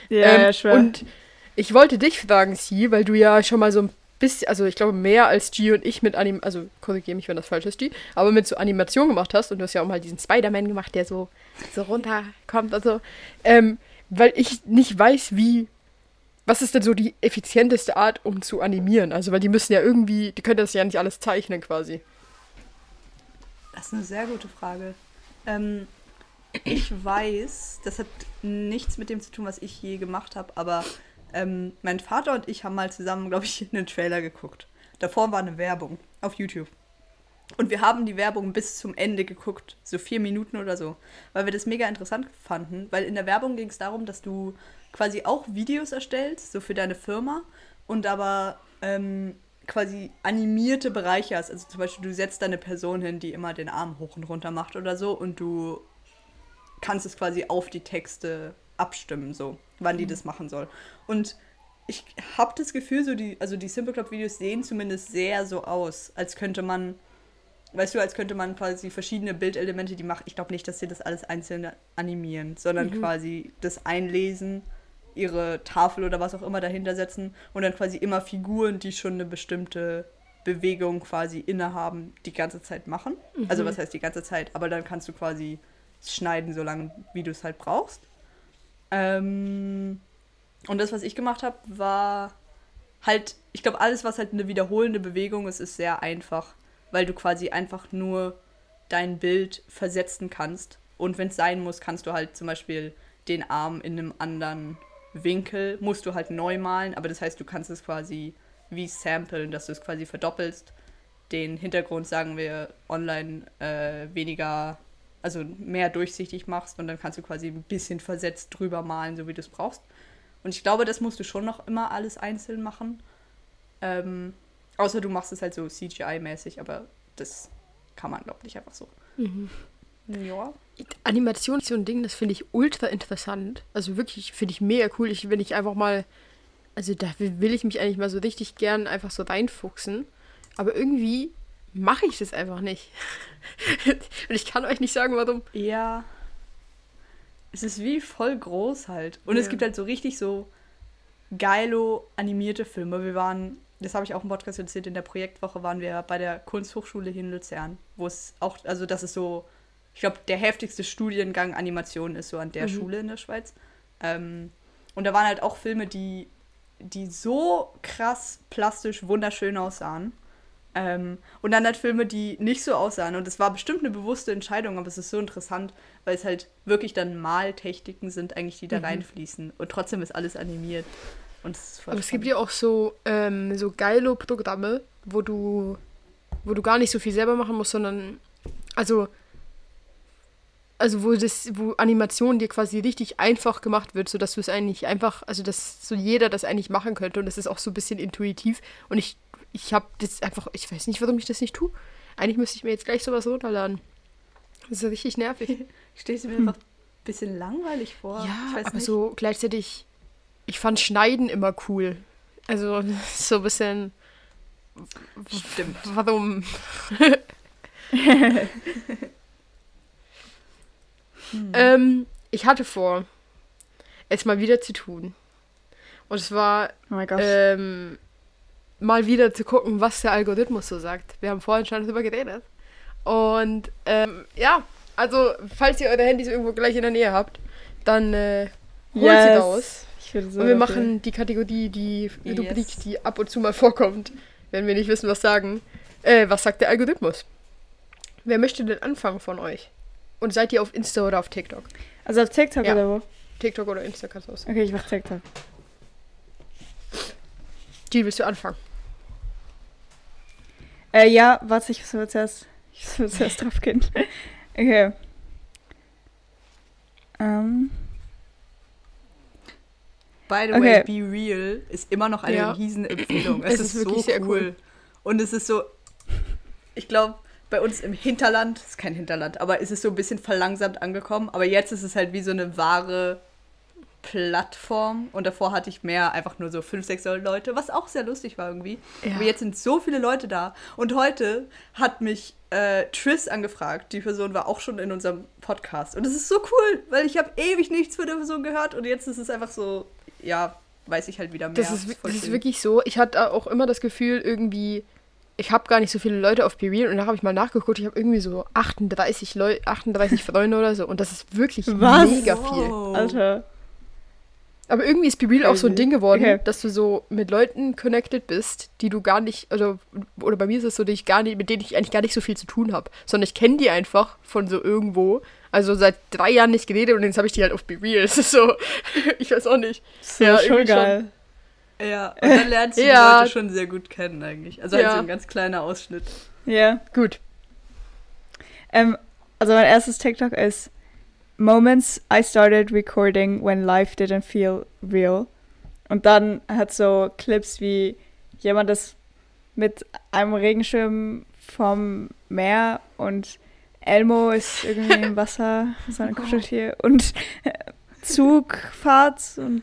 Ja, Ähm, ja, schwer. Und ich wollte dich fragen, Sie, weil du ja schon mal so ein bisschen, also ich glaube mehr als G und ich mit Anim, also korrigiere mich, wenn das falsch ist, G, aber mit so Animation gemacht hast und du hast ja auch mal diesen Spider-Man gemacht, der so, so runterkommt und so. Ähm, weil ich nicht weiß, wie, was ist denn so die effizienteste Art, um zu animieren? Also, weil die müssen ja irgendwie, die können das ja nicht alles zeichnen quasi. Das ist eine sehr gute Frage. Ähm, ich weiß, das hat nichts mit dem zu tun, was ich je gemacht habe, aber Ähm, mein Vater und ich haben mal zusammen, glaube ich, einen Trailer geguckt. Davor war eine Werbung auf YouTube. Und wir haben die Werbung bis zum Ende geguckt, so vier Minuten oder so, weil wir das mega interessant fanden. Weil in der Werbung ging es darum, dass du quasi auch Videos erstellst, so für deine Firma, und aber ähm, quasi animierte Bereiche hast. Also zum Beispiel, du setzt da eine Person hin, die immer den Arm hoch und runter macht oder so, und du kannst es quasi auf die Texte abstimmen, so, wann die das machen soll. Und ich habe das Gefühl, so die, also die Simple Club Videos sehen zumindest sehr so aus, als könnte man, weißt du, als könnte man quasi verschiedene Bildelemente, die macht. Ich glaube nicht, dass sie das alles einzeln animieren, sondern quasi das einlesen, ihre Tafel oder was auch immer dahinter setzen und dann quasi immer Figuren, die schon eine bestimmte Bewegung quasi innehaben, die ganze Zeit machen. Also was heißt die ganze Zeit, aber dann kannst du quasi schneiden, so lange wie du es halt brauchst. Ähm, und das, was ich gemacht habe, war halt, ich glaube, alles, was halt eine wiederholende Bewegung ist, ist sehr einfach, weil du quasi einfach nur dein Bild versetzen kannst. Und wenn es sein muss, kannst du halt zum Beispiel den Arm in einem anderen Winkel, musst du halt neu malen, aber das heißt, du kannst es quasi wie samplen, dass du es quasi verdoppelst. Den Hintergrund, sagen wir, online äh, weniger, also mehr durchsichtig machst und dann kannst du quasi ein bisschen versetzt drüber malen, so wie du es brauchst. Und ich glaube, das musst du schon noch immer alles einzeln machen. Ähm, außer du machst es halt so CGI-mäßig, aber das kann man, glaube ich, nicht einfach so. Ja. Animation ist so ein Ding, das finde ich ultra interessant. Also wirklich, finde ich mega cool. Ich, wenn ich einfach mal, also da will ich mich eigentlich mal so richtig gern einfach so reinfuchsen. Aber irgendwie mache ich das einfach nicht. Und ich kann euch nicht sagen, warum. Ja. Es ist wie voll groß halt. Und es Ja. gibt halt so richtig so geilo animierte Filme. Wir waren, das habe ich auch im Podcast erzählt, in der Projektwoche waren wir bei der Kunsthochschule hier in Luzern, wo es auch, also das ist so, ich glaube, der heftigste Studiengang Animation ist so an der Schule in der Schweiz. Ähm, und da waren halt auch Filme, die, die so krass plastisch wunderschön aussahen. Ähm, und dann halt Filme, die nicht so aussahen. Und es war bestimmt eine bewusste Entscheidung, aber es ist so interessant, weil es halt wirklich dann Maltechniken sind, eigentlich, die da reinfließen. Und trotzdem ist alles animiert. Und es Aber es gibt ja auch so, ähm, so geilo Programme, wo du, wo du gar nicht so viel selber machen musst, sondern also, also wo das, wo Animation dir quasi richtig einfach gemacht wird, sodass du es eigentlich einfach, also dass so jeder das eigentlich machen könnte und das ist auch so ein bisschen intuitiv. Und ich, ich habe das einfach, ich weiß nicht, warum ich das nicht tue. Eigentlich müsste ich mir jetzt gleich sowas runterladen. Das ist richtig nervig. Stehst du mir einfach ein bisschen langweilig vor? Ja, aber nicht. so gleichzeitig, ich fand Schneiden immer cool. Also so ein bisschen, Stimmt. warum? ähm, ich hatte vor, es mal wieder zu tun. Und es war Oh mein Gott. ähm, mal wieder zu gucken, was der Algorithmus so sagt. Wir haben vorhin schon darüber geredet. Und ähm, ja, also falls ihr eure Handys irgendwo gleich in der Nähe habt, dann äh, holt sie Yes. raus. ich würde so Und wir machen die Kategorie, die Yes. Rubrik, die ab und zu mal vorkommt, wenn wir nicht wissen, was sagen. Äh, was sagt der Algorithmus? Wer möchte denn anfangen von euch? Und seid ihr auf Insta oder auf TikTok? Also auf TikTok Ja. oder wo? TikTok oder Insta kannst du aus. Okay, ich mach TikTok. Jill, willst du anfangen? Äh, ja, warte, ich muss zuerst, ich muss zuerst drauf gehen. Okay. Ähm, By the Okay. way, Be Real ist immer noch eine Ja. Riesenempfehlung. Es, Es ist, ist wirklich so sehr cool. cool. Und es ist so, ich glaube, bei uns im Hinterland, ist kein Hinterland, aber es ist so ein bisschen verlangsamt angekommen. Aber jetzt ist es halt wie so eine wahre Plattform. Und davor hatte ich mehr einfach nur so fünf, sechs Leute, was auch sehr lustig war irgendwie. Ja. Aber jetzt sind so viele Leute da. Und heute hat mich äh, Triss angefragt. Die Person war auch schon in unserem Podcast. Und es ist so cool, weil ich habe ewig nichts von der Person gehört. Und jetzt ist es einfach so, ja, weiß ich halt wieder mehr. Das ist, das ist wirklich so. Ich hatte auch immer das Gefühl, irgendwie, ich habe gar nicht so viele Leute auf BeReal und dann habe ich mal nachgeguckt, ich habe irgendwie so 38, Leu 38 Freunde oder so und das ist wirklich Was? mega viel. Alter. Aber irgendwie ist BeReal auch so ein Crazy. Ding geworden, Okay. dass du so mit Leuten connected bist, die du gar nicht, also, oder bei mir ist es so, die ich gar nicht, mit denen ich eigentlich gar nicht so viel zu tun habe, sondern ich kenne die einfach von so irgendwo. Also seit drei Jahren nicht geredet und jetzt habe ich die halt auf BeReal. Es ist so, ich weiß auch nicht. So, Ja, schon irgendwie schon. geil. Ja, und dann lernst du Ja. die Leute schon sehr gut kennen eigentlich. Also Ja. halt so ein ganz kleiner Ausschnitt. Ja. Gut. Ähm, also mein erstes TikTok ist Moments I started recording when life didn't feel real. Und dann hat so Clips wie jemand ist mit einem Regenschirm vom Meer und Elmo ist irgendwie im Wasser, sein Kuscheltier und Zugfahrt und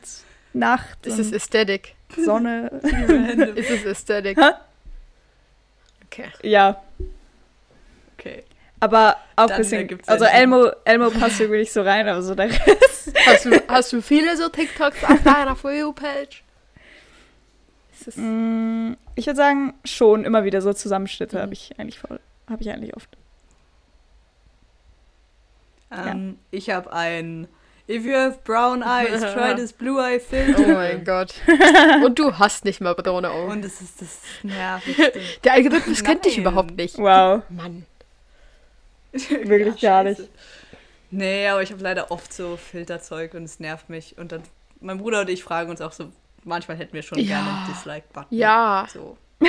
Nacht Ist es Aesthetic? Sonne. Ist es Aesthetic? Hä? Okay. ja. Aber auch ein bisschen. Also. Elmo, Elmo passt irgendwie nicht so rein, aber so der Rest. Hast du, hast du viele so TikToks auf deiner For You-Page? Mm, Ich würde sagen, schon immer wieder so Zusammenschnitte Mhm. habe ich eigentlich voll. Habe ich eigentlich oft. Ähm, Ich habe ein If you have brown eyes, try this blue eye filter. Oh mein Gott. Und du hast nicht mal braune Augen. Und es ist das nervigste. Der Algorithmus kennt dich überhaupt nicht. Wow. Mann. Wirklich gar nicht. Nee, aber ich habe leider oft so Filterzeug und es nervt mich. Und dann, mein Bruder und ich fragen uns auch so, manchmal hätten wir schon Ja. gerne einen Dislike-Button. Ja. So.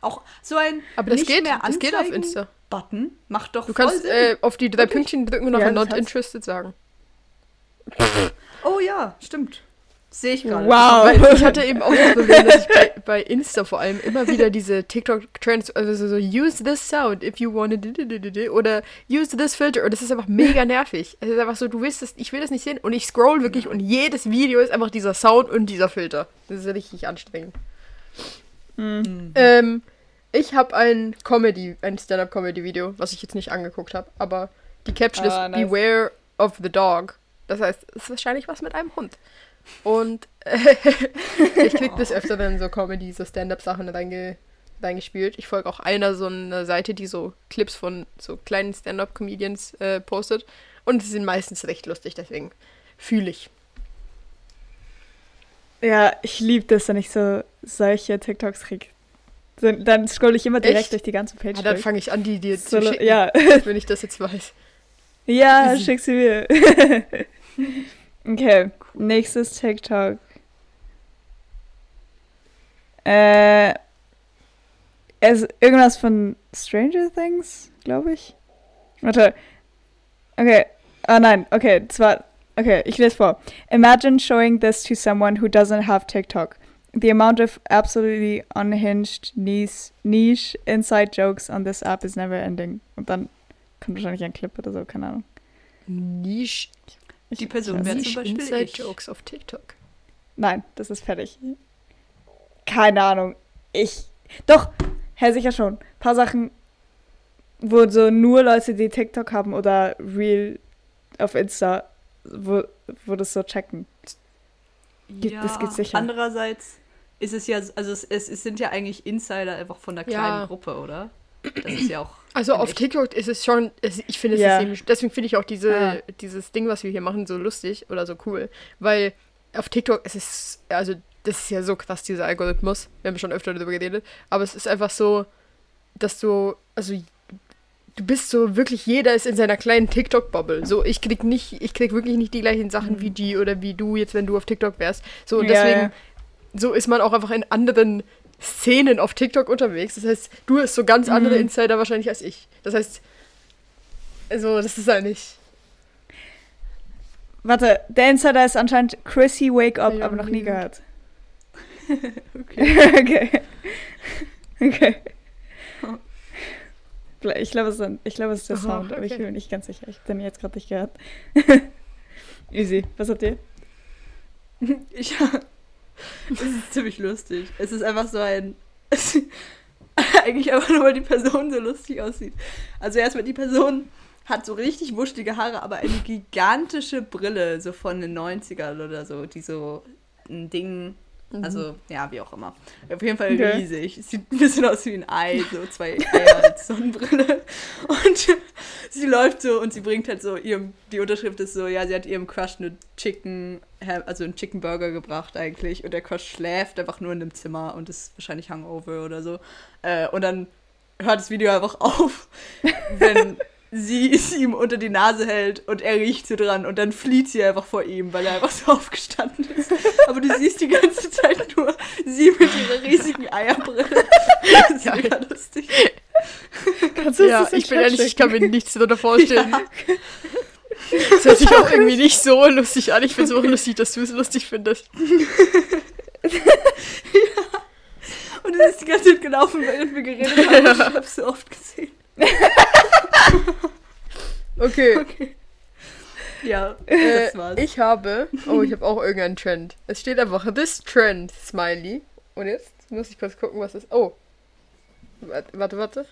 Auch so ein Aber das nicht geht, mehr das geht auf Insta. Button macht doch Du kannst äh, auf die drei Wirklich? Pünktchen drücken und noch Ja, ein das Not. Interested sagen. oh ja, stimmt. Sehe ich gerade. Wow. Weil ich hatte eben auch das Problem, dass ich bei, bei Insta vor allem immer wieder diese TikTok-Trends, also so use this sound if you want to oder use this filter und das ist einfach mega nervig. Es ist einfach so, du willst das, ich will das nicht sehen und ich scroll wirklich und jedes Video ist einfach dieser Sound und dieser Filter. Das ist richtig anstrengend. Mhm. Ähm, ich habe ein Comedy, ein Stand-up-Comedy-Video, was ich jetzt nicht angeguckt habe, aber die Caption Ah, ist nice. Beware of the Dog. Das heißt, es ist wahrscheinlich was mit einem Hund. Und äh, ich krieg des Öfteren so Comedy, so Stand-up-Sachen reinge reingespielt. Ich folge auch einer so einer Seite, die so Clips von so kleinen Stand-up-Comedians äh, postet. Und sie sind meistens recht lustig, deswegen fühle ich. Ja, ich liebe das, wenn ich so solche TikToks kriege. So, dann scroll ich immer direkt Echt? durch die ganze Page. Ja, dann durch. fange ich an, die dir So, zu schicken, ja. wenn ich das jetzt weiß. ja, Easy. schick sie mir. okay, nächstes TikTok. Äh, es irgendwas von Stranger Things, glaube ich. Warte. Okay. Ah nein, okay, zwar okay, ich lese vor. Imagine showing this to someone who doesn't have TikTok. The amount of absolutely unhinged niche, niche inside jokes on this app is never ending. Und dann kommt wahrscheinlich ein Clip oder so, keine Ahnung. Niche, Ich, Die Person wäre zum Beispiel Inside ich. Jokes auf TikTok. Nein, das ist fertig. Keine Ahnung. Ich. Doch, Herr sicher schon. Ein paar Sachen, wo so nur Leute, die TikTok haben oder Real auf Insta, wo, wo das so checken. Gibt- das gibt's sicher. Andererseits ist es ja, also es, es, es sind ja eigentlich Insider einfach von der kleinen Ja. Gruppe, oder? Das ist ja auch. Also auf. TikTok ist es schon, ich finde es Ja. deswegen finde ich auch diese, Ah. dieses Ding, was wir hier machen, so lustig oder so cool. Weil auf TikTok ist es, also das ist ja so krass, dieser Algorithmus. Wir haben schon öfter darüber geredet. Aber es ist einfach so, dass du, also du bist so wirklich, jeder ist in seiner kleinen TikTok-Bubble. So, ich krieg nicht, ich krieg wirklich nicht die gleichen Sachen wie die oder wie du jetzt, wenn du auf TikTok wärst. So, und Ja, deswegen, ja. so ist man auch einfach in anderen Szenen auf TikTok unterwegs. Das heißt, du hast so ganz andere Mhm. Insider wahrscheinlich als ich. Das heißt, also, das ist eigentlich. Warte, der Insider ist anscheinend Chrissy Wake Up, Ja, aber noch nie nie gehört. Okay. okay. Okay. Ich glaube, es, ist ich glaube, es ist der Aha, Sound, aber ich okay. bin mir nicht ganz sicher. Ich habe den jetzt gerade nicht gehört. Easy. Was habt ihr? Ich, es ist ziemlich lustig. Es ist einfach so ein. eigentlich einfach nur, weil die Person so lustig aussieht. Also erstmal, die Person hat so richtig wuschelige Haare, aber eine gigantische Brille, so von den 90ern oder so, die so ein Ding. Also, ja, wie auch immer. Auf jeden Fall Okay. riesig. Sieht ein bisschen aus wie ein Ei, so zwei Eier als Sonnenbrille. Und sie läuft so und sie bringt halt so ihrem, die Unterschrift ist so, ja, sie hat ihrem Crush eine Chicken, also einen Chicken Burger gebracht eigentlich. Und der Crush schläft einfach nur in einem Zimmer und ist wahrscheinlich Hangover oder so. Äh, und dann hört das Video einfach auf, wenn sie es ihm unter die Nase hält und er riecht so dran und dann flieht sie einfach vor ihm, weil er einfach so aufgestanden ist. aber du siehst die ganze Zeit nur sie mit ihrer riesigen Eierbrille. Das ist Geil. mega lustig. Kannst du Ja, das ich bin ehrlich, ich kann mir nichts darunter vorstellen. Ja. Das hört sich auch irgendwie nicht so lustig an. Ich finde es auch lustig, dass du es lustig findest. Und es ist die ganze Zeit gelaufen, während wir geredet haben. Ich hab's so oft gesehen. Okay. Okay. Ja, Äh, das war's. ich habe. Oh, ich habe auch irgendeinen Trend. Es steht einfach This Trend, Smiley. Und jetzt muss ich kurz gucken, was ist. Oh. Warte, warte.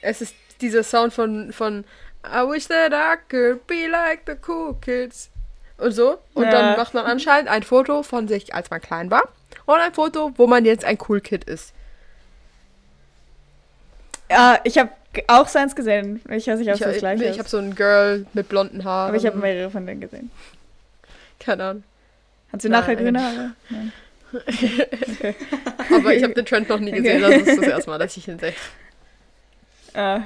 Es ist dieser Sound von, von I wish that I could be like the cool kids. Und so. Und Ja. dann macht man anscheinend ein Foto von sich, als man klein war. Und ein Foto, wo man jetzt ein Cool Kid ist. Ja, ich habe auch seins gesehen. Ich weiß nicht, ob Ich, es das gleiche ich ist. habe so ein Girl mit blonden Haaren. aber ich habe mehrere von denen gesehen. Keine Ahnung. Hat sie Nein. nachher grüne Haare? Nein. Okay. Aber ich habe den Trend noch nie gesehen. Das ist das erste Mal, dass ich ihn sehe. Äh.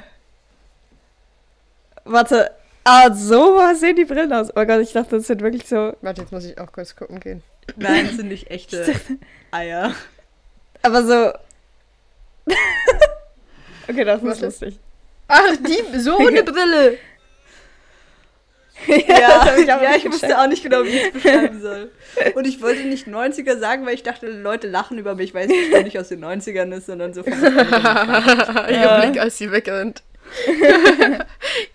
Warte. Ah, so sehen die Brillen aus. Oh Gott, ich dachte, das sind wirklich so. Warte, jetzt muss ich auch kurz gucken gehen. Nein, das sind nicht echte Eier. Aber so. okay, das Was ist lustig. Ach, die, so eine Brille. Ja, ich ja, ich wusste auch nicht genau, wie ich es beschreiben soll. Und ich wollte nicht 90er sagen, weil ich dachte, Leute lachen über mich, weil es nicht aus den 90ern ist, sondern so von Ihr Ja. Blick, als sie wegrennt.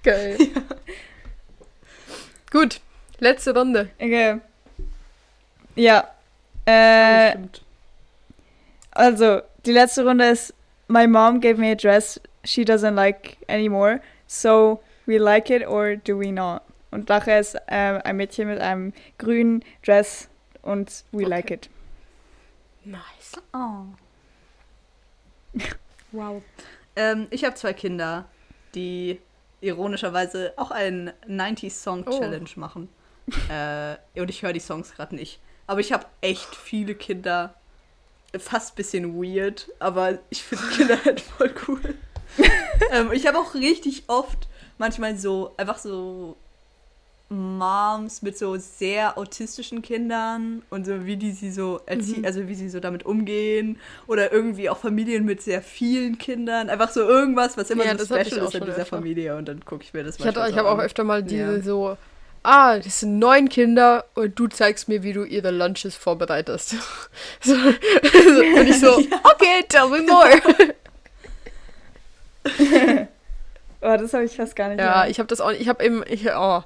Geil. Gut, letzte Runde. Okay. Ja. Äh, Stimmt. also, die letzte Runde ist: My mom gave me a dress she doesn't like anymore. So, we like it or do we not? Und nachher ist äh, ein Mädchen mit einem grünen Dress und we like it. Nice. Oh. Wow. Ähm, ich habe zwei Kinder, die ironischerweise auch einen 90s Song Oh. Challenge machen. äh, und ich höre die Songs gerade nicht. Aber ich habe echt viele Kinder. Fast ein bisschen weird, aber ich finde Kinder halt voll cool. ähm, ich habe auch richtig oft manchmal so, einfach so Moms mit so sehr autistischen Kindern und so wie die sie so erziehen, also wie sie so damit umgehen oder irgendwie auch Familien mit sehr vielen Kindern, einfach so irgendwas, was immer Ja, so ich special ist in dieser öfter. Familie und dann gucke ich mir das Ich, hatte, manchmal ich habe auch an. öfter mal diese Ja. so, ah, das sind neun Kinder und du zeigst mir, wie du ihre Lunches vorbereitest. so, und ich so, okay, tell me more. Oh, das habe ich fast gar nicht. Ja, mehr. ich habe das auch, ich habe eben, ich, oh.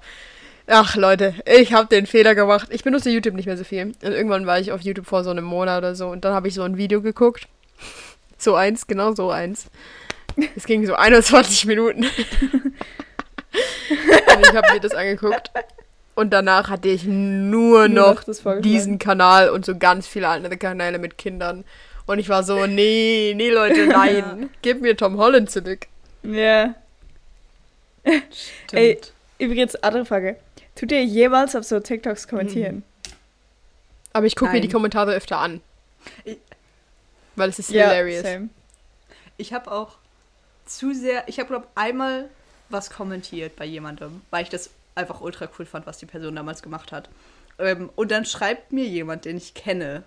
Ach Leute, ich habe den Fehler gemacht. Ich benutze YouTube nicht mehr so viel. Und irgendwann war ich auf YouTube vor so einem Monat oder so und dann habe ich so ein Video geguckt. So eins, genau so eins. Es ging so 21 Minuten. und ich habe mir das angeguckt. Und danach hatte ich nur Nur noch vorgeschlagen. diesen Kanal und so ganz viele andere Kanäle mit Kindern. Und ich war so, nee, nee Leute, nein. Gib mir Tom Holland zurück. Ja. Stimmt. Ey. Übrigens, andere Frage. Tut ihr jemals auf so TikToks kommentieren? Aber ich gucke mir die Kommentare öfter an. Ich- Weil es ist hilarious. same. Ich habe auch zu sehr, ich habe glaube einmal was kommentiert bei jemandem, weil ich das einfach ultra cool fand, was die Person damals gemacht hat. Ähm, und dann schreibt mir jemand, den ich kenne.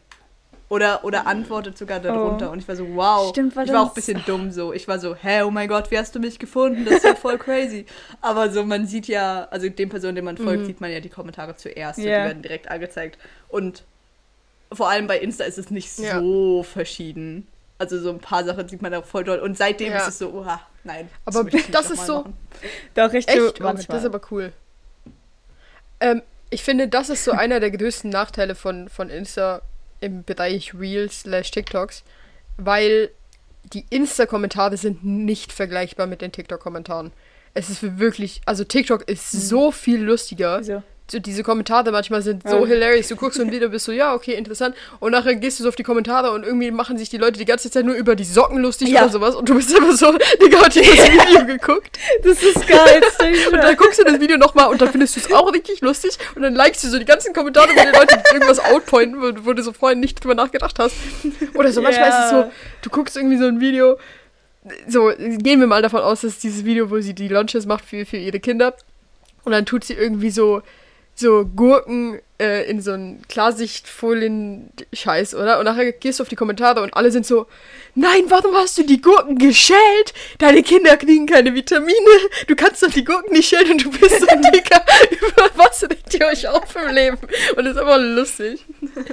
Oder, oder antwortet sogar darunter. Und ich war so, wow. Stimmt, ich war auch ein bisschen dumm so. Ich war so, hä, oh mein Gott, wie hast du mich gefunden? Das ist ja voll crazy. Aber so, man sieht ja, also den Personen, denen man folgt, Mhm. sieht man ja die Kommentare zuerst. Und die werden direkt angezeigt. Und vor allem bei Insta ist es nicht Ja. so verschieden. Also so ein paar Sachen sieht man auch voll doll. Und seitdem Ja. ist es so, oha, nein. Aber nicht das ist so- machen. Doch, Echt? Oh, das ist aber cool. Ähm, ich finde, das ist so einer der größten Nachteile von, von Insta im Bereich Reels slash TikToks, weil die Insta-Kommentare sind nicht vergleichbar mit den TikTok-Kommentaren. Es ist wirklich, also TikTok ist so viel lustiger. Wieso? Diese Kommentare manchmal sind so Ja. hilarious. Du guckst so ein Video, bist so, ja, okay, interessant. Und nachher gehst du so auf die Kommentare und irgendwie machen sich die Leute die ganze Zeit nur über die Socken lustig Ja. oder sowas. Und du bist immer so, Digga, hat dir das Video geguckt? Das ist geil. Und dann guckst du das Video nochmal und dann findest du es auch richtig lustig und dann likest du so die ganzen Kommentare, wo die Leute irgendwas outpointen, wo, wo du so vorhin nicht drüber nachgedacht hast. Oder so, manchmal Ja. ist es so, du guckst irgendwie so ein Video, so, gehen wir mal davon aus, dass dieses Video, wo sie die Lunches macht für, für ihre Kinder und dann tut sie irgendwie so so Gurken äh, in so einen Klarsichtfolien-Scheiß, oder? Und nachher gehst du auf die Kommentare und alle sind so, nein, warum hast du die Gurken geschält? Deine Kinder kriegen keine Vitamine. Du kannst doch die Gurken nicht schälen und du bist so dicker. Über was regt ihr euch auf im Leben? Und das ist aber lustig.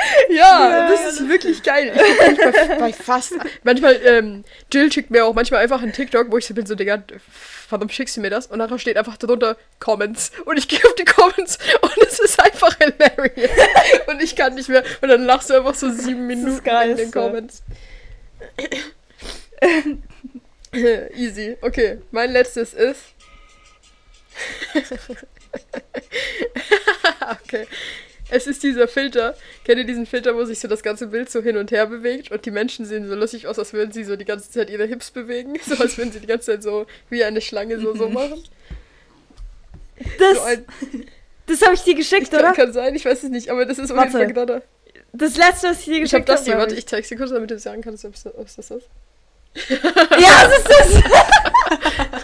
Ja, das ist wirklich geil. Ich eigentlich bei, bei fast. Manchmal, ähm, Jill schickt mir auch manchmal einfach einen TikTok, wo ich so bin, so, Digga, warum schickst du mir das? Und nachher steht einfach drunter Comments. Und ich gehe auf die Comments und es ist einfach hilarious. Und ich kann nicht mehr. Und dann lachst du einfach so sieben Minuten in den. Comments. Easy. Okay, mein letztes ist. okay. Es ist dieser Filter. Kennt ihr diesen Filter, wo sich so das ganze Bild so hin und her bewegt und die Menschen sehen so lustig aus, als würden sie so die ganze Zeit ihre Hips bewegen? So als würden sie die ganze Zeit so wie eine Schlange so, so machen. Das, So ein, das habe ich dir geschickt, kann, oder? kann sein, ich weiß es nicht, aber das ist auf jeden Fall gerade. Das letzte, was ich dir Ich geschickt hab das hier, warte, ich zeig's dir kurz, damit du sagen kannst, ob es das ist. Ja, das ist das.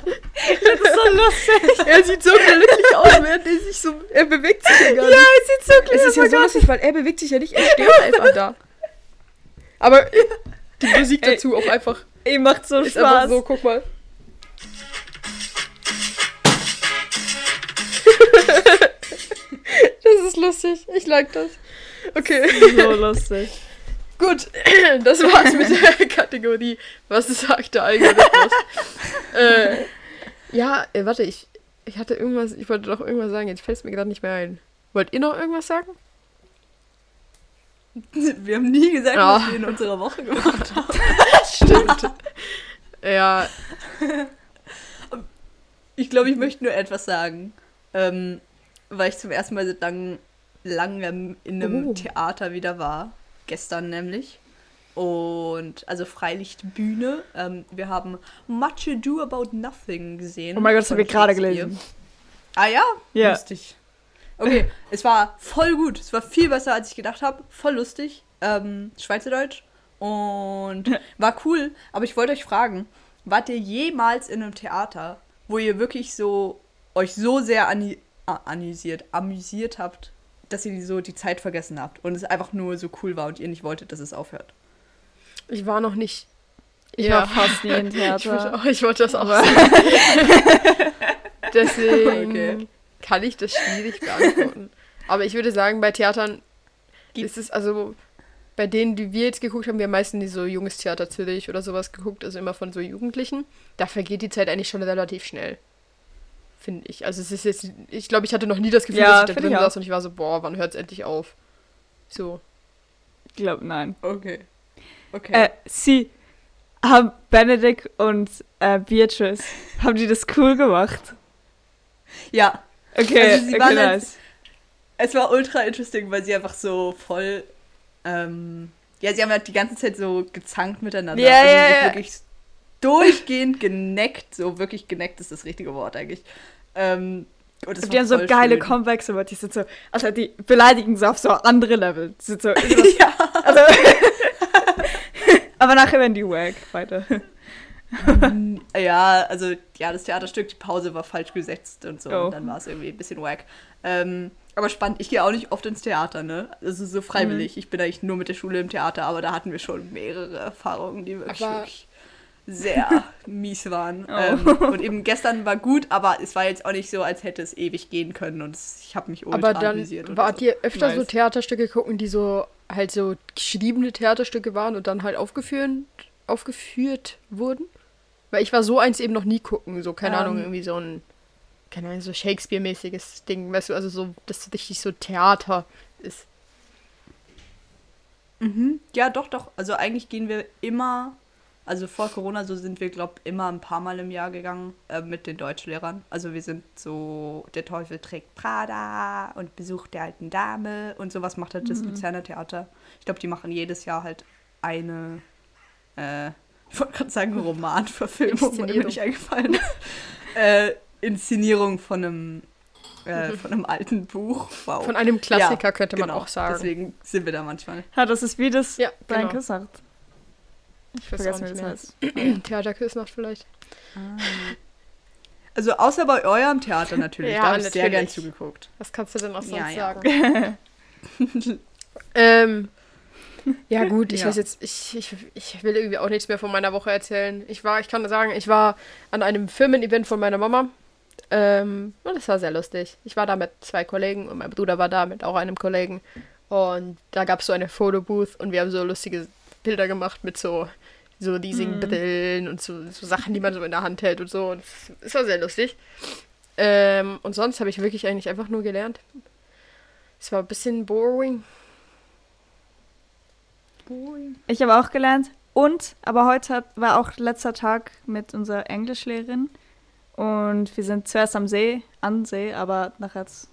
das ist so lustig. Er sieht so glücklich aus, während er sich so. Er bewegt sich ja gar nicht. Ja, es sieht so Es glücklich ist ja so lustig, weil er bewegt sich ja nicht, er steht einfach da. Aber die Musik dazu auch einfach Ey, macht so ist einfach Spaß. so, guck mal. das ist lustig. Ich like das. Okay. so lustig. Gut, das war's mit der Kategorie. Was sagt der Algorithmus? äh, ja, äh, warte, ich, ich hatte irgendwas, ich wollte doch irgendwas sagen, jetzt fällt es mir gerade nicht mehr ein. Wollt ihr noch irgendwas sagen? Wir haben nie gesagt, Ja. was wir in unserer Woche gemacht haben. Stimmt. ja, Ich glaube, ich möchte nur etwas sagen. Ähm, weil ich zum ersten Mal seit lang, langem in einem Oh. Theater wieder war. Gestern nämlich. Und also Freilichtbühne. Ähm, wir haben Much Ado About Nothing gesehen. Oh mein Gott, das habe ich gerade gelesen. Ah ja? Ja. Lustig. Okay, es war voll gut. Es war viel besser, als ich gedacht habe. Voll lustig. Ähm, Schweizerdeutsch. Und war cool. Aber ich wollte euch fragen, wart ihr jemals in einem Theater, wo ihr wirklich so euch so sehr ani a- amüsiert, amüsiert habt, dass ihr so die Zeit vergessen habt und es einfach nur so cool war und ihr nicht wolltet, dass es aufhört? Ich war noch nicht. Ich Ja. war fast nie im Ich wollte, Theater. auch, ich wollte das auch sagen. Deswegen Okay. kann ich das schwierig beantworten. Aber ich würde sagen, bei Theatern Gibt- ist es also bei denen, die wir jetzt geguckt haben, wir haben meistens die so Junges Theater Zürich oder sowas geguckt, also immer von so Jugendlichen. Da vergeht die Zeit eigentlich schon relativ schnell. Finde ich. Also es ist jetzt, ich glaube, ich hatte noch nie das Gefühl, Ja, dass ich da ich drin auch. saß und ich war so, boah, wann hört es endlich auf? So. Ich glaube, nein. Okay. Okay. Äh, sie haben Benedikt und äh, Beatrice, haben die das cool gemacht? ja, Okay, Also sie okay, waren nice. Es war ultra interesting, weil sie einfach so voll. Ähm, ja, sie haben halt die ganze Zeit so gezankt miteinander. Ja, also ja, ja. wirklich durchgehend geneckt. So wirklich geneckt ist das richtige Wort eigentlich. Ähm, und das Die haben so geile schön. Comebacks, aber die sind so, also die beleidigen so auf so andere Level. Die sind so, ja. also, aber nachher werden die wack weiter. ja, also ja, das Theaterstück, die Pause war falsch gesetzt und so. Oh. Und dann war es irgendwie ein bisschen wack. Ähm, aber spannend, ich gehe auch nicht oft ins Theater, ne? Also so freiwillig. Mhm. Ich bin eigentlich nur mit der Schule im Theater, aber da hatten wir schon mehrere Erfahrungen, die wirklich, Aber- wirklich sehr mies waren. Oh. Ähm, und eben gestern war gut, aber es war jetzt auch nicht so, als hätte es ewig gehen können und es, ich habe mich ultra Aber dann wart so. ihr öfter so Nice. Theaterstücke gucken, die so halt so geschriebene Theaterstücke waren und dann halt aufgeführt, aufgeführt wurden? Weil ich war so eins eben noch nie gucken, so keine Ähm. Ahnung, irgendwie so ein keine Ahnung, so Shakespeare-mäßiges Ding, weißt du, also so, das richtig so Theater ist. Mhm. Ja, doch, doch. Also eigentlich gehen wir immer, also vor Corona, so sind wir, glaube ich, immer ein paar Mal im Jahr gegangen äh, mit den Deutschlehrern. Also wir sind so, der Teufel trägt Prada und besucht der alten Dame und sowas macht halt das Luzerner Theater. Ich glaube, die machen jedes Jahr halt eine, äh, ich wollte gerade sagen Romanverfilmung, mir Inszenierung. nicht eingefallen ist. äh, Inszenierung von einem, äh, von einem alten Buch. Wow. Von einem Klassiker Ja, könnte man genau. auch sagen. Deswegen sind wir da manchmal. Ja, das ist wie das Ja, genau. sagt. Ich weiß Vergessen, auch nicht das mehr. heißt. Theaterküssnacht vielleicht. Also außer bei eurem Theater natürlich. Ja, da habe ich sehr gern zugeguckt. Was kannst du denn auch sonst Ja, ja. sagen? ähm, ja gut, ich Ja. weiß jetzt, ich, ich, ich will irgendwie auch nichts mehr von meiner Woche erzählen. Ich war, ich kann sagen, ich war an einem Firmen-Event von meiner Mama. Ähm, und das war sehr lustig. Ich war da mit zwei Kollegen und mein Bruder war da mit auch einem Kollegen. Und da gab es so eine Fotobooth und wir haben so lustige Bilder gemacht mit so, so Leasingbrillen und so, so Sachen, die man so in der Hand hält und so. Und es- es war sehr lustig. Ähm, und sonst habe ich wirklich eigentlich einfach nur gelernt. Es war ein bisschen boring. Boring. Ich habe auch gelernt. Und, aber heute hat, war auch letzter Tag mit unserer Englischlehrerin. Und wir sind zuerst am See, an See, aber nachher hat es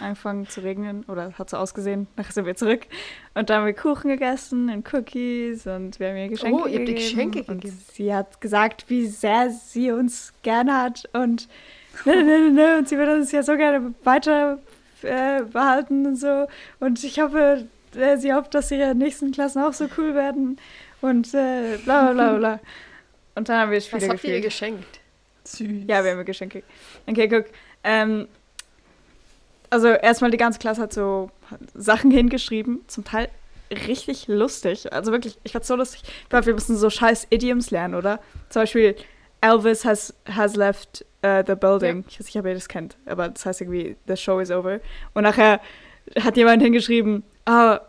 angefangen zu regnen oder hat so ausgesehen. Nachher sind wir zurück. Und da haben wir Kuchen gegessen und Cookies und wir haben ihr Geschenke Oh, ihr habt ihr gegeben. Geschenke und gegeben. Sie hat gesagt, wie sehr sie uns gerne hat und ne, ne, ne, ne, und sie würde uns ja so gerne weiter äh, behalten und so. Und ich hoffe, äh, sie hofft, dass ihre nächsten Klassen auch so cool werden und äh, bla bla bla bla. Und dann haben wir Spiele Was habt ihr ihr gespielt. geschenkt? Süß. Ja, wir haben ihr Geschenke. Okay, guck. Ähm, also erstmal die ganze Klasse hat so Sachen hingeschrieben, zum Teil richtig lustig. Also wirklich, ich fand's so lustig. Ich glaube, wir müssen so scheiß Idioms lernen, oder? Zum Beispiel, Elvis has, has left uh, the building. Ich weiß nicht, ob ihr das kennt, aber das heißt irgendwie, the show is over. Und nachher hat jemand hingeschrieben, ah,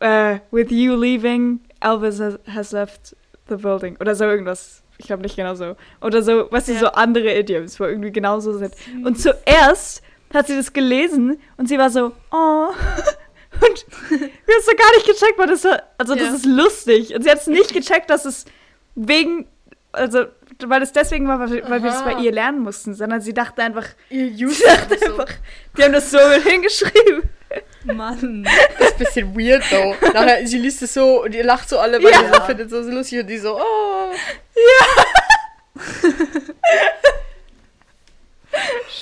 uh, with you leaving, Elvis has, has left the building. Oder so irgendwas. Ich glaube nicht genau so. Oder so, du, Ja. so andere Idioms, wo irgendwie genauso sind. Und zuerst hat sie das gelesen und sie war so, oh. Und wir haben es so gar nicht gecheckt, weil das war, also das Ja. ist lustig. Und sie hat es nicht gecheckt, dass es wegen, also weil es deswegen war, weil, weil wir es bei ihr lernen mussten, sondern sie dachte einfach, Ihr sie User dachte einfach, die haben das so hingeschrieben. Mann. Das ist ein bisschen weird, though. Nachher, sie liest es so und ihr lacht so alle, weil Ja. ihr so findet es so lustig und die so, oh.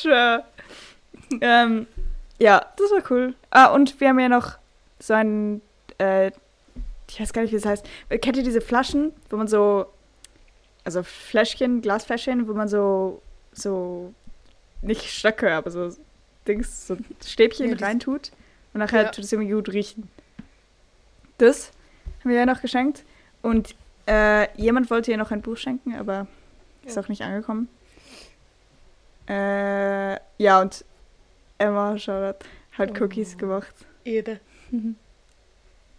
Sure. ähm, ja, das war cool. Ah, und wir haben ja noch so ein, äh, ich weiß gar nicht, wie es heißt. Kennt ihr diese Flaschen, wo man so, also Fläschchen, Glasfläschchen, wo man so, so, nicht Stöcke, aber so Dings, so Stäbchen Ja, das- reintut und nachher Ja. tut es irgendwie gut riechen. Das haben wir ja noch geschenkt und äh, jemand wollte ihr noch ein Buch schenken, aber ist Ja. auch nicht angekommen. Äh, ja, und Emma Charlotte hat Oh. Cookies gemacht. Ede.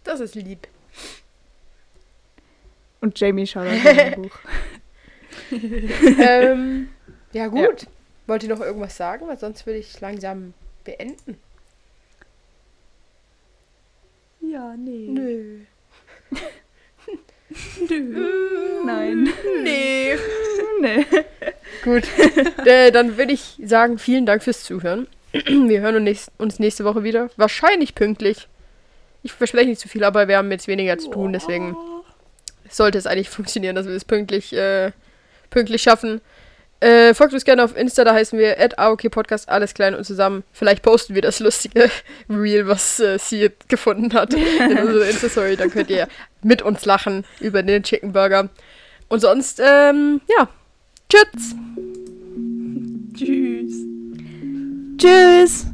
Das ist lieb. Und Jamie Charlotte hat ein Buch. ähm, ja, gut. Wollt ihr noch irgendwas sagen? Weil sonst würde ich langsam beenden. Ja, nee. Nö. Nein. Nee. nee. Gut. äh, dann würde ich sagen, vielen Dank fürs Zuhören. Wir hören uns nächst- uns nächste Woche wieder. Wahrscheinlich pünktlich. Ich verspreche nicht zu viel, aber wir haben jetzt weniger zu tun, deswegen sollte es eigentlich funktionieren, dass wir es pünktlich, äh, pünktlich schaffen. Äh, folgt uns gerne auf Insta, da heißen wir Podcast, alles klein und zusammen. Vielleicht posten wir das lustige Reel, was äh, sie gefunden hat in unserer Insta-Story. Dann könnt ihr mit uns lachen über den Chicken Burger. Und sonst, ähm, ja. Tschüss. Tschüss. Tschüss.